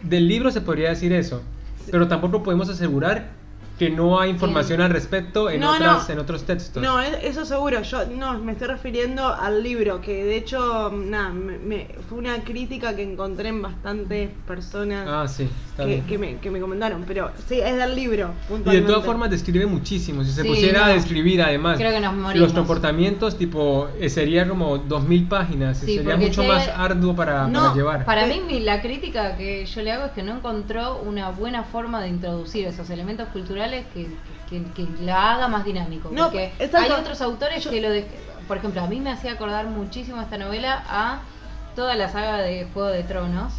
del libro se podría decir eso, pero tampoco podemos asegurar que no hay información al respecto en, No, otras, no. en otros textos. No, es- eso seguro. Yo no, me estoy refiriendo al libro, que de hecho, nada, me, me- fue una crítica que encontré en bastantes personas Ah, sí, está que, bien. que me, que me comentaron. Pero sí, es del libro. Y de todas formas describe muchísimo. Si se Sí, pusiera a describir además Creo que nos morimos. los comportamientos, tipo, eh, sería como 2000 páginas. Sí, sería mucho más arduo para, No, para llevar. Para mí mi- la crítica que yo le hago es que no encontró una buena forma de introducir esos elementos culturales que, que, que la haga más dinámico. No, porque hay otros autores que lo de, por ejemplo, a mí me hacía acordar muchísimo esta novela a toda la saga de Juego de Tronos.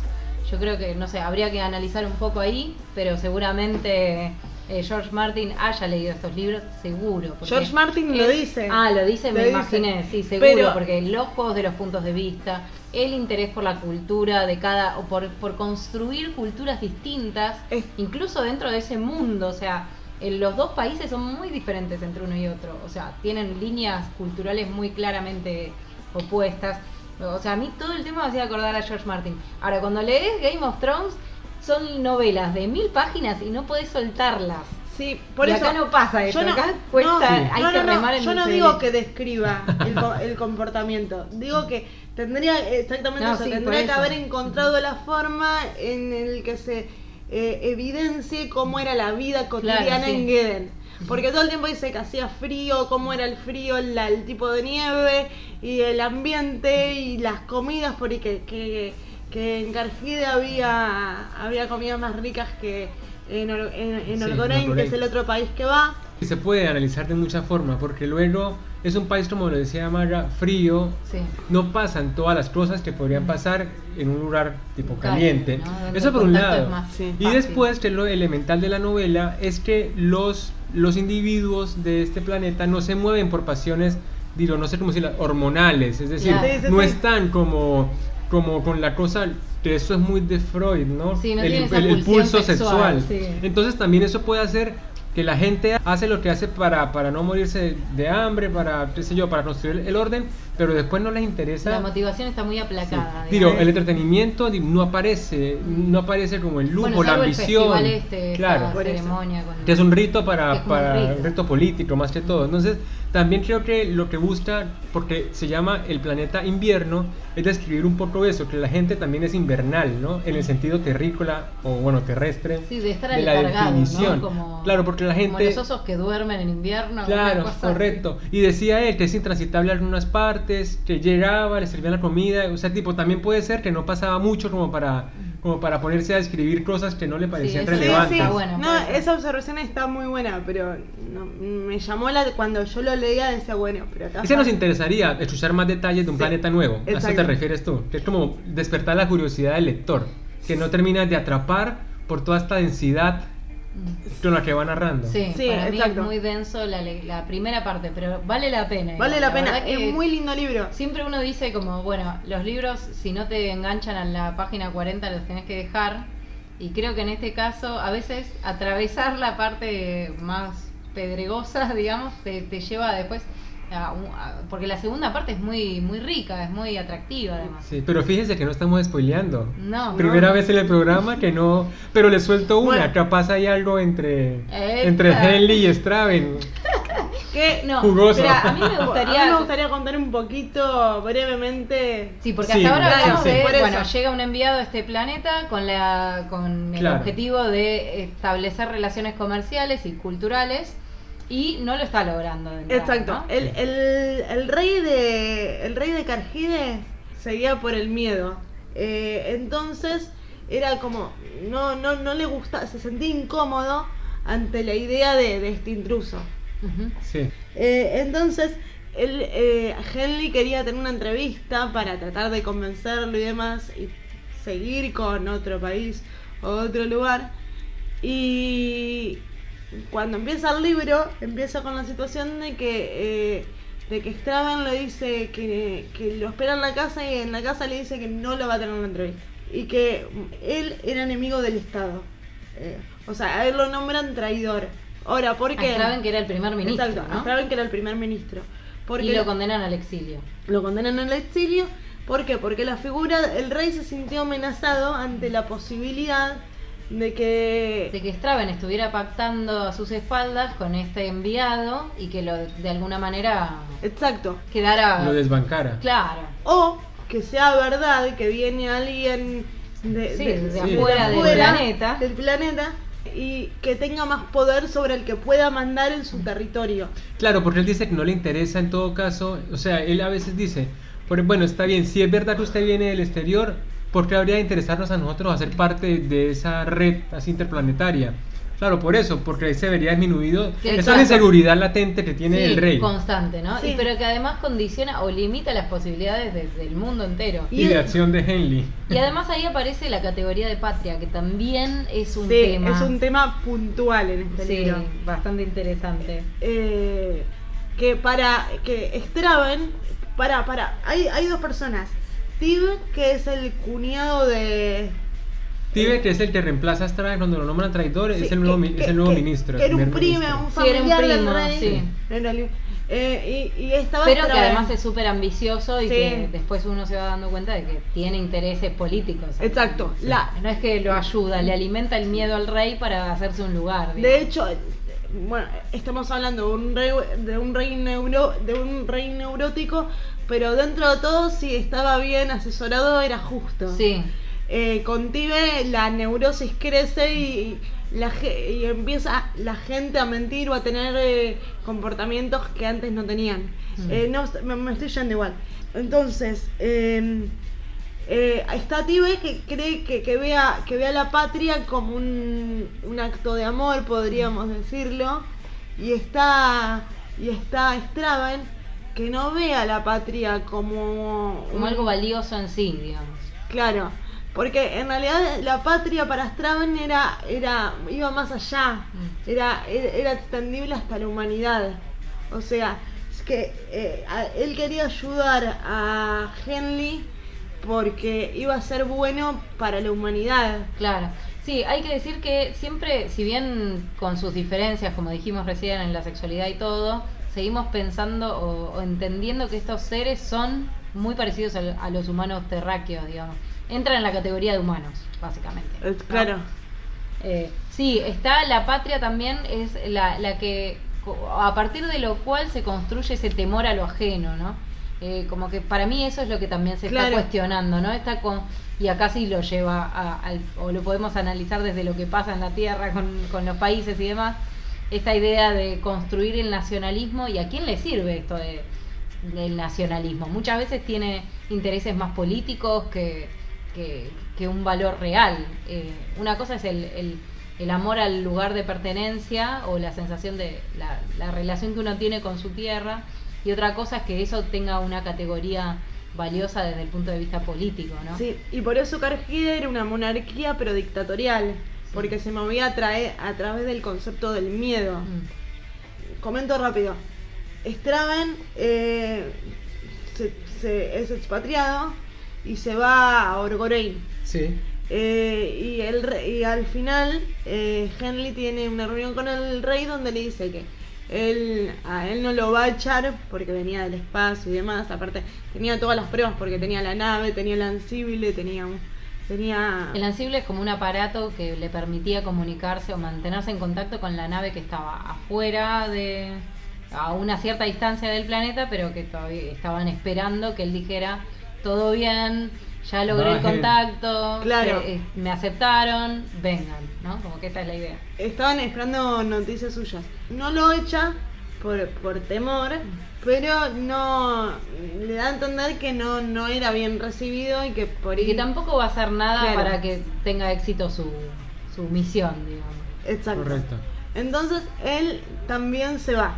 Yo creo que, no sé, habría que analizar un poco ahí, pero seguramente eh, George Martin haya leído estos libros, seguro. George Martin lo dice. Ah, lo dice, Lo me dice. imaginé, sí, seguro, Pero- porque los juegos de los puntos de vista, el interés por la cultura de cada, o por, por construir culturas distintas, Es- incluso dentro de ese mundo, o sea, los dos países son muy diferentes entre uno y otro, o sea, tienen líneas culturales muy claramente opuestas. O sea, a mí todo el tema me hacía acordar a George Martin. Ahora, cuando lees Game of Thrones, son novelas de mil páginas y no podés soltarlas. Sí, por Y eso. acá no pasa eso, yo no, acá cuesta- no, hay no, que remar en Yo no digo que describa el, el comportamiento. Digo que tendría exactamente eso. sí, tendría que eso. haber encontrado la forma en el que se eh, evidencie cómo era la vida cotidiana Claro, sí. en Geden. Porque todo el tiempo dice que hacía frío, cómo era el frío, la- el tipo de nieve y el ambiente y las comidas, porque que, que, que en Cargide había, había comidas más ricas que en, en, en Sí, que es el otro país que va. Se puede analizar de muchas formas, porque luego es un país, como lo decía Mara, frío. Sí. No pasan todas las cosas que podrían pasar en un lugar tipo caliente. ¿no? Eso por un lado. Sí. Y después, que lo elemental de la novela es que los, los individuos de este planeta no se mueven por pasiones digo, no sé cómo decirlo, hormonales, es decir, Claro. Sí, sí, no sí. están como, como con la cosa, que eso es muy de Freud, ¿no? Sí, no el, el- el pulso sexual, sexual. sí. Entonces también eso puede hacer que la gente hace lo que hace para, para no morirse de hambre, para, qué sé yo, para construir el orden, pero después no les interesa. La motivación está muy Sí. aplacada. Digo, digamos. el entretenimiento no aparece, no aparece como el lujo, Bueno, la el ambición. este, claro. ceremonia con- Que es un rito para, un para rito. un rito político más que todo. Entonces, también creo que lo que busca, porque se llama el planeta invierno, es describir un poco eso, que la gente también es invernal, ¿no? En el sentido terrícola o bueno, terrestre. Sí, de estar de la aletargado, ¿no? definición. Como, claro, porque la como gente los osos que duermen en invierno. Claro, correcto. Y decía él que es intransitable a algunas partes, que llegaba, le servían la comida, o sea, tipo, también puede ser que no pasaba mucho como para, como para ponerse a escribir cosas que no le parecían Sí, relevantes. sí. Está bueno, no, esa observación está muy buena, pero no, me llamó la cuando yo lo leía decía, bueno, pero acá Ese nos así escuchar más detalles de un Sí, planeta nuevo. A eso te refieres tú. Que es como despertar la curiosidad del lector, que no termina de atrapar por toda esta densidad. Con la que va narrando. Sí, Sí, para mí exacto. es muy denso la, la primera parte, pero vale la pena. Vale la pena, es muy lindo libro. Siempre uno dice como, bueno, los libros si no te enganchan a la página 40 los tenés que dejar. Y creo que en este caso a veces atravesar la parte más pedregosa, digamos, te, te lleva después a un- a- porque la segunda parte es muy muy rica, es muy atractiva además. Sí, pero fíjense que no estamos spoileando. No, Primera no. vez en el programa que no. Pero le suelto una, Bueno. capaz hay algo entre. Esta. Entre Henley y Straven. Que No, Jugoso. pero a mí me a mí gustaría me gustaría contar un poquito brevemente. Sí, porque Sí, hasta ahora sí, hablamos sí. de, bueno, llega un enviado a este planeta con la con el Claro. objetivo de establecer relaciones comerciales y culturales y no lo está logrando. entrada, Exacto. ¿no? El, el, el rey de el rey de Cargide seguía por el miedo. Eh, entonces era como no no no le gusta, se sentía incómodo ante la idea de, de este intruso. Sí. Eh, entonces, él, eh, Henley quería tener una entrevista para tratar de convencerlo y demás, y seguir con otro país o otro lugar. Y cuando empieza el libro, empieza con la situación de que, eh, de que Straven le dice que, que lo espera en la casa y en la casa le dice que no lo va a tener en la entrevista. Y que él era enemigo del Estado. Eh, o sea, a él lo nombran traidor. Ahora, ¿por A qué? Straven, que era el primer ministro, Exacto, a ¿no? Straven, que era el primer ministro. Porque y lo condenan al exilio. lo condenan al exilio. ¿Por qué? Porque la figura, el rey se sintió amenazado ante la posibilidad de que... De que Straven estuviera pactando a sus espaldas con este enviado y que lo de alguna manera Exacto. quedara Lo desbancara. claro. O que sea verdad que viene alguien de, Sí, de- de de afuera del planeta. del planeta y que tenga más poder sobre el que pueda mandar en su territorio. Claro, porque él dice que no le interesa en todo caso, o sea, él a veces dice, por- bueno, está bien, si es verdad que usted viene del exterior, ¿por qué habría de interesarnos a nosotros hacer parte de esa red así interplanetaria? Claro, por eso, porque ahí se vería disminuido esa inseguridad latente que tiene Sí, el rey. constante, ¿no? Sí. Y pero que además condiciona o limita las posibilidades de- del mundo entero. Y de acción de Henley. Y además ahí aparece la categoría de patria, que también es un Sí, tema. es un tema puntual en este sí, libro. bastante interesante. eh, que para que Straven, para, para, hay, hay dos personas. Tib, que es el cuñado de... Tive, que es el que reemplaza a Straven cuando lo nombran traidor, sí, es el nuevo, que- es el nuevo que- ministro. Que era un primo, ministro. un Sí, era un familiar del primo, rey. sí. Eh, y, y estaba Pero que además es súper ambicioso y Sí. que después uno se va dando cuenta de que tiene intereses políticos. Exacto. La, No es que lo ayuda, le alimenta el miedo al rey para hacerse un lugar. De hecho, bueno, estamos hablando de un rey, de un rey neuro, de un rey neurótico, pero dentro de todo, si estaba bien asesorado, era justo. Sí, Eh, con Tibe la neurosis crece y, la, y empieza la gente a mentir o a tener eh, comportamientos que antes no tenían. Mm. Eh, no, me, me estoy yendo igual. Entonces, eh, está Tibe que cree que, que vea que vea la patria como un, un acto de amor, podríamos decirlo, y está y está Straven que no ve a la patria como como un- algo valioso en sí, digamos. Claro, porque en realidad la patria para Straven era, era, iba más allá, Mm. era, era, extendible hasta la humanidad. O sea, que eh, a- él quería ayudar a Henley porque iba a ser bueno para la humanidad. Claro. Sí, hay que decir que siempre, si bien con sus diferencias, como dijimos recién, en la sexualidad y todo, seguimos pensando o, o entendiendo que estos seres son muy parecidos al- a, los humanos terráqueos, digamos. Entran en la categoría de humanos, básicamente. Eh, ¿no? Claro. Eh, sí, está la patria también, es la, la que, a partir de lo cual se construye ese temor a lo ajeno, ¿no? Eh, como que para mí eso es lo que también se Claro. está cuestionando, ¿no? Está con, y acá sí lo lleva, a- al- o lo podemos analizar desde lo que pasa en la tierra con, con los países y demás, esta idea de construir el nacionalismo y a quién le sirve esto de, del nacionalismo. Muchas veces tiene intereses más políticos que, un valor real. Eh, una cosa es el, amor al lugar de pertenencia o la sensación de la, la relación que uno tiene con su tierra y otra cosa es que eso tenga una categoría valiosa desde el punto de vista político, ¿no? Sí, y por eso Cargida era una monarquía pero dictatorial, porque se movía a, trae- a través del concepto del miedo. Mm. Comento rápido. Straven eh, se- se- es expatriado y se va a Orgorein. Sí. Eh, y, el y al final eh, Henley tiene una reunión con el rey donde le dice que él, a él no lo va a echar porque venía del espacio y demás. Aparte tenía todas las pruebas porque tenía la nave, tenía el ansible, tenía... un- tenía El ansible es como un aparato que le permitía comunicarse o mantenerse en contacto con la nave que estaba afuera de a una cierta distancia del planeta, pero que todavía estaban esperando que él dijera todo bien, ya logré el Bajen". contacto, Claro. se- eh, me aceptaron, vengan, ¿no? Como que esa es la idea. estaban esperando noticias suyas. No lo echa por, por temor, pero no le da a entender que no, no era bien recibido y que por Y que tampoco va a hacer nada Claro. para que tenga éxito su, su misión, digamos. Exacto. Correcto. Entonces él también se va.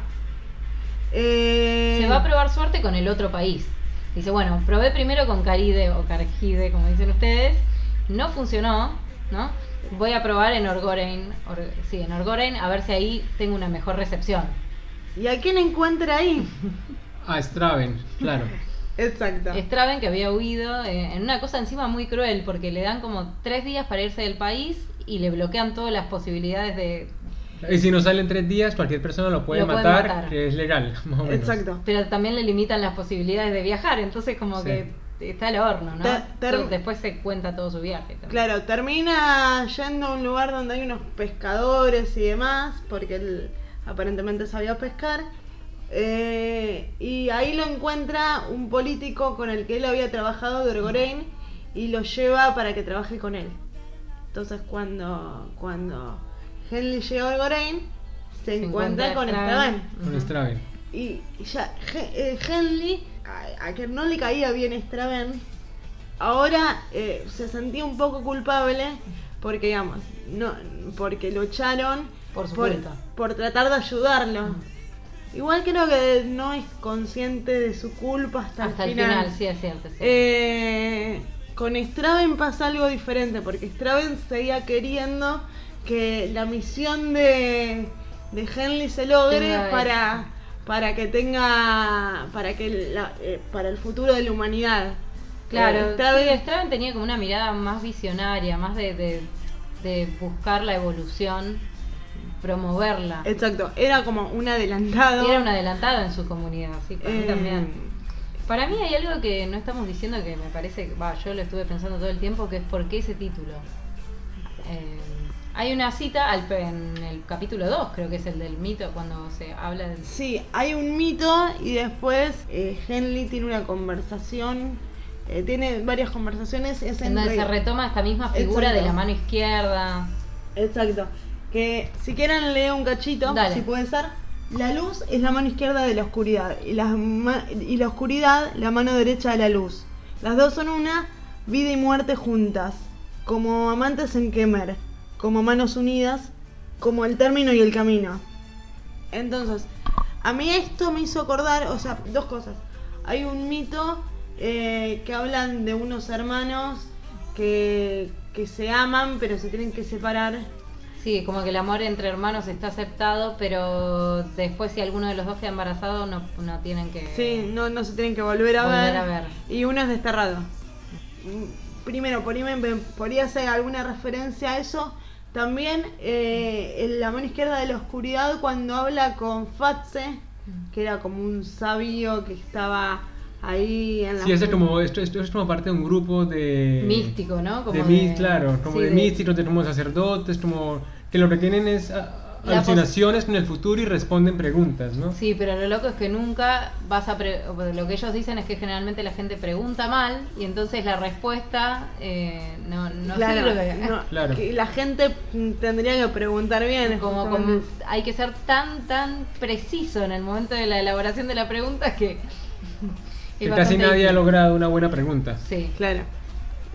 Eh, Se va a probar suerte con el otro país. Dice, bueno, probé primero con Caride o Cargide, como dicen ustedes. No funcionó, ¿no? Voy a probar en Orgorein, Or- sí, en Orgorein, a ver si ahí tengo una mejor recepción. ¿Y a quién encuentra ahí? A Straven, claro. Exacto. Straven, que había huido, eh, en una cosa encima muy cruel, porque le dan como tres días para irse del país y le bloquean todas las posibilidades de... Y si no sale en tres días, cualquier persona lo puede Lo matar, matar. que es legal, más o menos. Exacto. Pero también le limitan las posibilidades de viajar, entonces como Sí. que está al horno, ¿no? Ter- Después se cuenta todo su viaje. también. Claro, termina yendo a un lugar donde hay unos pescadores y demás, porque él aparentemente sabía pescar. eh, y ahí lo encuentra un político con el que él había trabajado de Orgorein y lo lleva para que trabaje con él. Entonces cuando, cuando Henley llega a Orgorein, se, Se encuentra, con Straven. Con Straven. Y ya Ge- eh, Henley, a, a que no le caía bien Straven, ahora eh, se sentía un poco culpable porque, digamos, no, porque lo echaron Por su por, por tratar de ayudarlo. Igual creo que no es consciente de su culpa hasta, Hasta el el final. final, sí, es cierto. Eh, con Straven pasa algo diferente, porque Straven seguía queriendo que la misión de, de Henley se logre para, para que tenga para que la- eh, para el futuro de la humanidad. Claro, Eh, Straven- sí, Straven tenía como una mirada más visionaria, más de, de, de buscar la evolución, promoverla. Exacto, era como un adelantado. Era un adelantado en su comunidad, sí, para mí Eh, también. Para mí hay algo que no estamos diciendo que me parece, va, yo lo estuve pensando todo el tiempo, que es por qué ese título. Eh, hay una cita al, en el capítulo 2, creo que es el del mito, cuando se habla del... Sí, hay un mito y después eh, Henley tiene una conversación, eh, tiene varias conversaciones. Es En donde se retoma esta misma figura Exacto. de la mano izquierda. Exacto. Que si quieren leer un cachito, Dale. si puede ser. La luz es la mano izquierda de la oscuridad y la, y la oscuridad la mano derecha de la luz. Las dos son una, vida y muerte juntas, como amantes en Kemer, como manos unidas, como el término y el camino. Entonces, a mí esto me hizo acordar, o sea, dos cosas. Hay un mito eh, que hablan de unos hermanos que, que se aman pero se tienen que separar. Sí, como que el amor entre hermanos está aceptado, pero después si alguno de los dos queda embarazado no, no tienen que... Sí, no, no se tienen que volver a, Volver ver, a ver. Y uno es desterrado. Primero, podría hacer alguna referencia a eso. También eh, en la mano izquierda de la oscuridad cuando habla con Fatse, que era como un sabio que estaba ahí en la... Sí, ese como, esto, esto es como parte de un grupo de... Místico, ¿no? Como de, de- claro, como sí, de, de- místicos, de como sacerdotes, como que lo que tienen es ah, alucinaciones con el futuro y responden preguntas, ¿no? Sí, pero lo loco es que nunca vas a... pre- o lo que ellos dicen es que generalmente la gente pregunta mal y entonces la respuesta eh, no, no Claro, sirve. no, Claro. que la gente tendría que preguntar bien. Como, hay que ser tan, tan preciso en el momento de la elaboración de la pregunta que... Que casi nadie ha logrado una buena pregunta. Sí. Claro.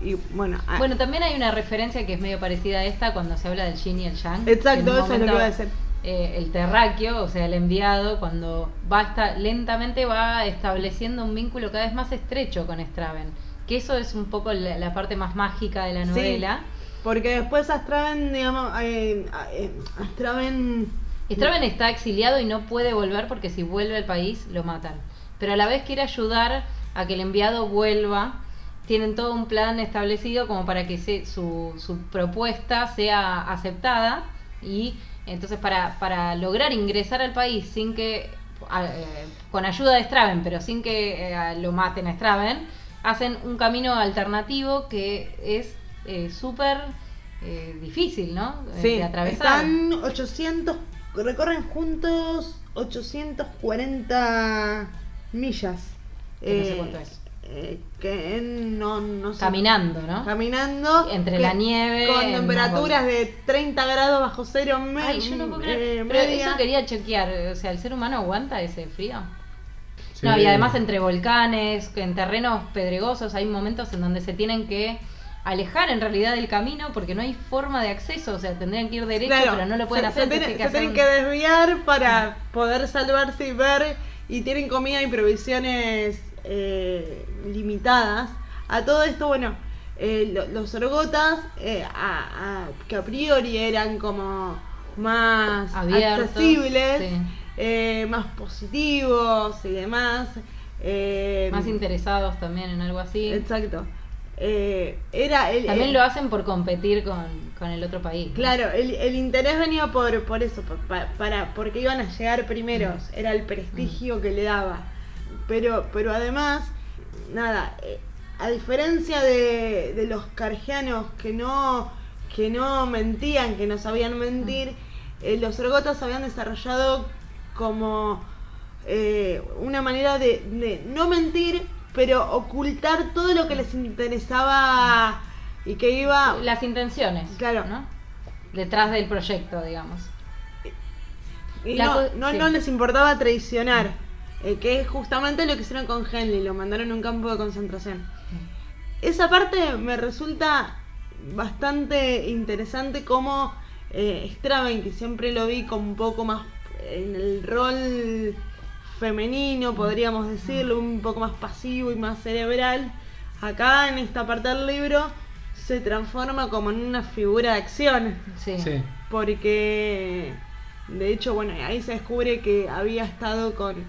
Y bueno, ah, Bueno, también hay una referencia que es medio parecida a esta cuando se habla del yin y el yang. Exacto, eso es lo que iba a decir. eh, el terráqueo, o sea, el enviado, cuando va esta- lentamente va estableciendo un vínculo cada vez más estrecho con Straven. Que eso es un poco la, la parte más mágica de la Sí. novela. porque después Astraven, digamos, eh, eh, Astraven... Straven está exiliado y no puede volver porque si vuelve al país lo matan. Pero a la vez quiere ayudar a que el enviado vuelva. Tienen todo un plan establecido como para que se- su, su propuesta sea aceptada y entonces para, para lograr ingresar al país sin que, eh, con ayuda de Straven, pero sin que eh, lo maten a Straven, hacen un camino alternativo que es eh, súper eh, difícil, ¿no? Sí, de atravesar. están 800, recorren juntos 840 millas. Que no sé cuánto es. Que no, no sé. Caminando, ¿no? Caminando. Entre que- la nieve, Con temperaturas de 30 grados bajo cero. me- Ay, yo no puedo creer. eh, Pero eso quería chequear. O sea, ¿el ser humano aguanta ese frío? Sí. No, y además entre volcanes, en terrenos pedregosos, hay momentos en donde se tienen que alejar en realidad del camino porque no hay forma de acceso. O sea, tendrían que ir derecho, Claro, pero no lo pueden se, hacer. Se, tienen, se que desviar para poder salvarse y ver. Y tienen comida y provisiones eh, limitadas. A todo esto, bueno, eh, lo- los orgotas, eh, a- a- que a priori eran como más Abiertos, accesibles, sí. eh, más positivos y demás. Más interesados también en algo así. Exacto. Era el, También el- lo hacen por competir con, con el otro país. ¿no? Claro, el, el interés venía por, por eso, por- pa- para, porque iban a llegar primeros, era el prestigio que le daba. Pero, pero además, nada, eh, a diferencia de, de los cargianos que no, que no mentían, que no sabían mentir, eh, los orgotas habían desarrollado como eh, una manera de, de no mentir, pero ocultar todo lo que les interesaba y que iba... Las intenciones. Claro. ¿no? Detrás del proyecto, digamos. Y no, no, sí. no les importaba traicionar, eh, que es justamente lo que hicieron con Henley, lo mandaron a un campo de concentración. Esa parte me resulta bastante interesante como eh, Straven, que siempre lo vi como un poco más en el rol femenino, podríamos decirlo, un poco más pasivo y más cerebral, acá en esta parte del libro se transforma como en una figura de acción Sí. Sí. porque de hecho bueno ahí se descubre que había estado con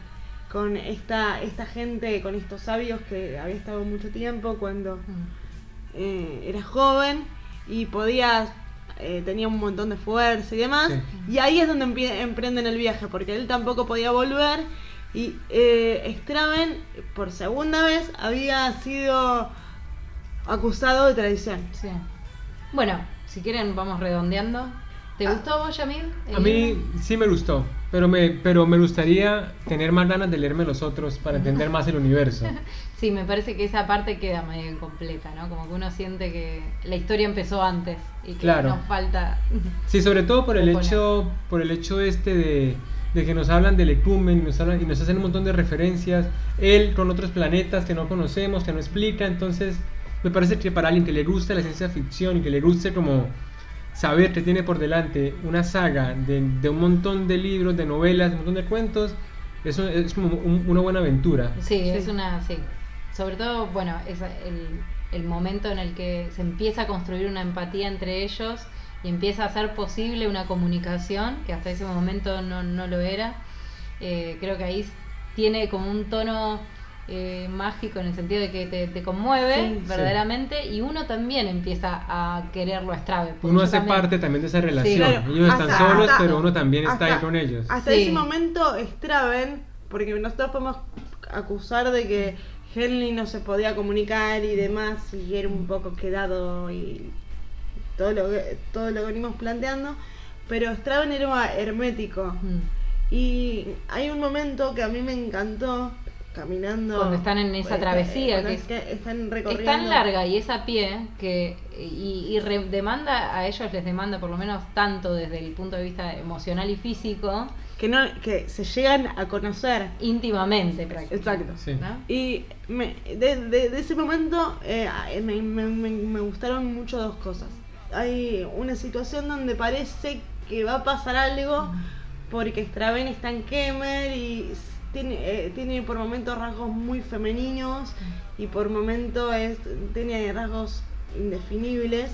con esta esta gente con estos sabios que había estado mucho tiempo cuando Mm. eh, era joven y podía eh, tenía un montón de fuerza y demás Sí. y ahí es donde empie- emprenden el viaje porque él tampoco podía volver y eh, Straven por segunda vez había sido acusado de traición Sí. Bueno, si quieren vamos redondeando. ¿Te Ah. gustó vos, Yamil? A mí sí me gustó, pero me, pero me gustaría tener más ganas de leerme los otros para entender más el universo. Sí, me parece que esa parte queda medio incompleta, ¿no? Como que uno siente que la historia empezó antes y que Claro. nos falta... Sí, sobre todo por el Ojalá. hecho, por el hecho este de, de que nos hablan del ecumen y nos, hablan- y nos hacen un montón de referencias, él con otros planetas que no conocemos, que no explica, entonces me parece que para alguien que le gusta la ciencia ficción y que le guste como saber que tiene por delante una saga de, de un montón de libros, de novelas, de un montón de cuentos, eso es como un- una buena aventura. Sí, es una... Sí. Sobre todo, bueno, es el, el momento en el que se empieza a construir una empatía entre ellos y empieza a ser posible una comunicación que hasta ese momento no, no lo era. Eh, creo que ahí tiene como un tono eh, mágico en el sentido de que te, conmueve Sí, verdaderamente y uno también empieza a quererlo a Uno hace también- parte también de esa relación. Claro, Ellos están solos, hasta- pero uno también está ahí con ellos. Hasta Sí. ese momento, Straven, porque nosotros podemos acusar de que Henley no se podía comunicar y demás, y era un poco quedado y todo lo que, todo lo que venimos planteando, pero Straven era hermético. Mm. Y hay un momento que a mí me encantó, caminando. Cuando están en esa eh, travesía, que es que están Es recorriendo. tan larga y es a pie que y, y re- demanda a ellos les demanda por lo menos tanto desde el punto de vista emocional y físico Que, no, que se llegan a conocer. íntimamente prácticamente. Exacto. Sí. ¿no? Y me- de, de- de ese momento eh, me, me- me- me gustaron mucho dos cosas. Hay una situación donde parece que va a pasar algo porque Straven está en Kemer y tiene, eh, tiene por momentos rasgos muy femeninos y por momentos es, tiene rasgos indefinibles.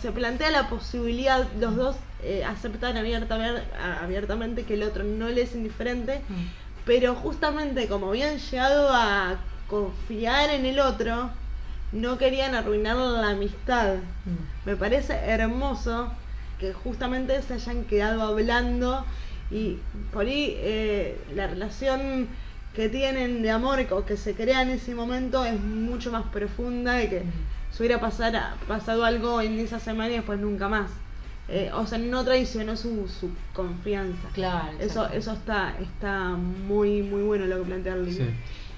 Se plantea la posibilidad, los dos eh, aceptan abiertamente, abiertamente que el otro no le es indiferente, Mm. pero justamente como habían llegado a confiar en el otro, no querían arruinar la amistad. Mm. Me parece hermoso que justamente se hayan quedado hablando y por ahí eh, la relación que tienen de amor o que se crea en ese momento es mucho más profunda de que se hubiera pasar, pasado algo en esa semana y después nunca más. Eh, o sea, no traicionó su, su confianza. Claro, Eso, eso está, está muy, muy bueno lo que plantea el libro. Sí.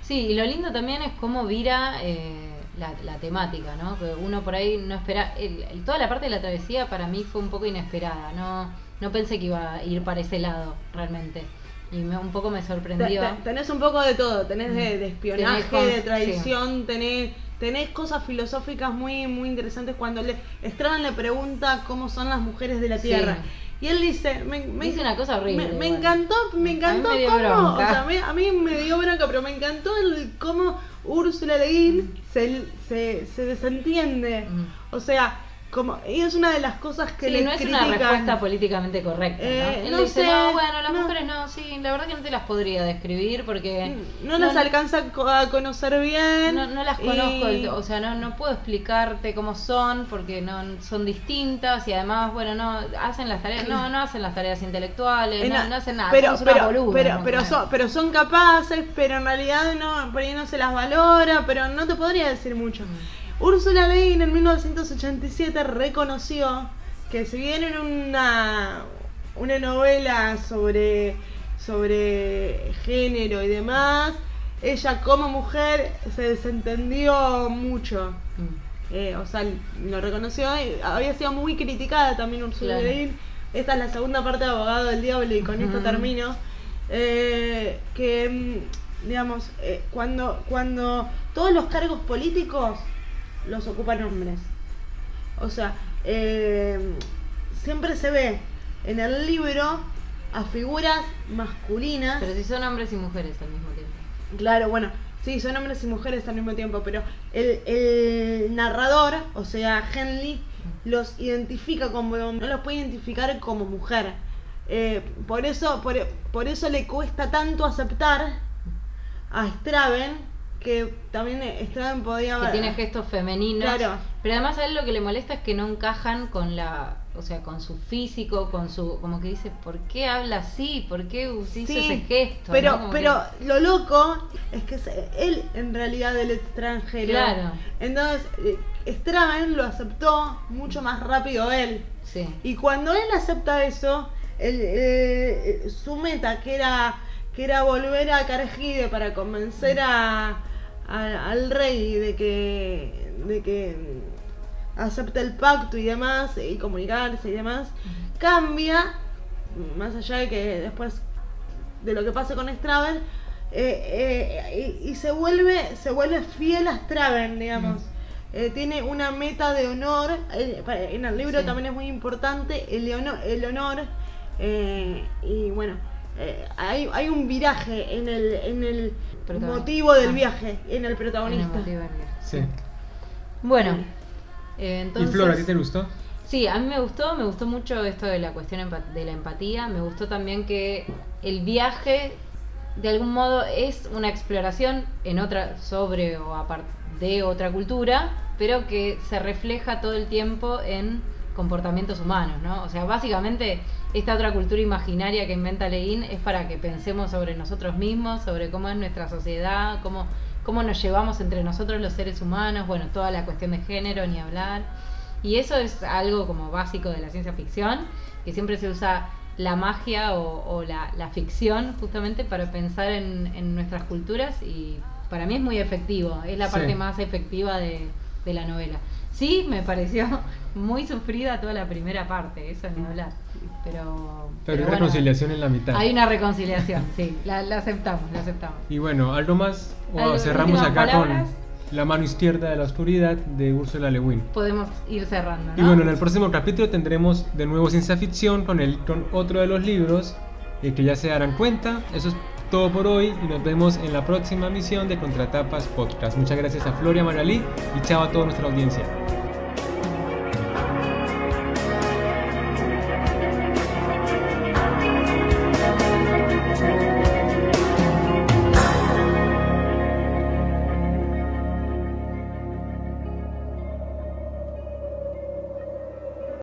Sí, y lo lindo también es cómo vira eh, la, la temática, ¿no? Que uno por ahí no espera. el- el- toda la parte de la travesía para mí fue un poco inesperada. No, no pensé que iba a ir para ese lado realmente. Y me, un poco me sorprendió. te- tenés un poco de todo, tenés de, de espionaje, Tenés de tradición, tenés, tenés cosas filosóficas muy, muy interesantes cuando le Straban le pregunta cómo son las mujeres de la Sí. tierra. Y él dice, me, me- Dice una cosa horrible, Me, encantó, me A mí encantó me dio cómo, o sea, a mí me dio bronca, pero me encantó el cómo Úrsula Le Guin se, se, se desentiende. Mm. O sea, como, y es una de las cosas que Sí, no es critican. una respuesta políticamente correcta. ¿no? Eh, Él no dice, sé, no, bueno, las no. mujeres no, sí, la verdad que no te las podría describir porque... No las alcanza a co- a conocer bien. No, no las conozco, o sea, no, no puedo explicarte cómo son porque no son distintas y además, bueno, no hacen las tareas, no, no hacen las tareas intelectuales, no, no, no hacen nada, Pero, pero, boludas, pero, ¿no? pero, son, pero son capaces, pero en realidad no, por ahí no se las valora, pero no te podría decir mucho. Úrsula Le Guin en 1987 reconoció que si bien era una, una novela sobre, sobre género y demás, ella como mujer se desentendió mucho. Mm. Eh, o sea, lo reconoció y había sido muy criticada también Ursula Claro. Le Guin. Esta es la segunda parte de Abogado del Diablo y con esto termino. Eh, que, mm, digamos, eh, cuando, cuando todos los cargos políticos los ocupan hombres. O sea, eh, siempre se ve en el libro a figuras masculinas. Pero si son hombres y mujeres al mismo tiempo. Claro, bueno, sí, son hombres y mujeres al mismo tiempo, pero el, el narrador, o sea, Henley, los identifica como, no los puede identificar como mujer. Eh, por, eso, por, por eso le cuesta tanto aceptar a Straven, que también Straven podía Que tiene gestos femeninos. Claro. Pero además a él lo que le molesta es que no encajan con la, o sea, con su físico, con su, como que dice, ¿por qué habla así? ¿Por qué hizo Sí, ese gesto? Pero, pero que- lo loco es que es él en realidad el extranjero. Claro. Entonces, eh, Straven lo aceptó mucho más rápido él. Sí. Y cuando él acepta eso, el, eh, su meta, que era, que era volver a Cargide para convencer a, a- al rey de que, de que acepte el pacto y demás, y comunicarse y demás, cambia, más allá de que después de lo que pase con Straven, eh, eh, y, y se vuelve se vuelve fiel a Straven, digamos. Eh, tiene una meta de honor, en el libro Sí. también es muy importante el, honor, el honor y bueno, eh, hay, hay un viraje en el, en el motivo del Ah. viaje, en el En el protagonista. del viaje. Sí. Bueno, eh, entonces... ¿Y Flora, a ti te gustó? Sí, a mí me gustó, me gustó mucho esto de la cuestión de la empatía, me gustó también que el viaje de algún modo es una exploración en otra sobre o aparte de otra cultura, pero que se refleja todo el tiempo en comportamientos humanos, ¿no? O sea, básicamente esta otra cultura imaginaria que inventa Leguín es para que pensemos sobre nosotros mismos, sobre cómo es nuestra sociedad, cómo, cómo nos llevamos entre nosotros los seres humanos, bueno, toda la cuestión de género, ni hablar. Y eso es algo como básico de la ciencia ficción, que siempre se usa la magia o, la, ficción justamente para pensar en, nuestras culturas y para mí es muy efectivo, es la parte más efectiva de, de la novela. Sí, me pareció muy sufrida toda la primera parte, eso ni hablar. Pero, pero, hay reconciliación en la mitad. Hay una reconciliación, sí, la, aceptamos, la aceptamos. Y bueno, algo más, o cerramos acá con La mano izquierda de la oscuridad de Ursula Le Guin. Podemos ir cerrando. Y bueno, en el próximo capítulo tendremos de nuevo ciencia ficción con, el, con otro de los libros eh, que ya se darán cuenta. Eso es todo por hoy y nos vemos en la próxima misión de Contratapas Podcast. Muchas gracias a Floria Maralí y chao a toda nuestra audiencia.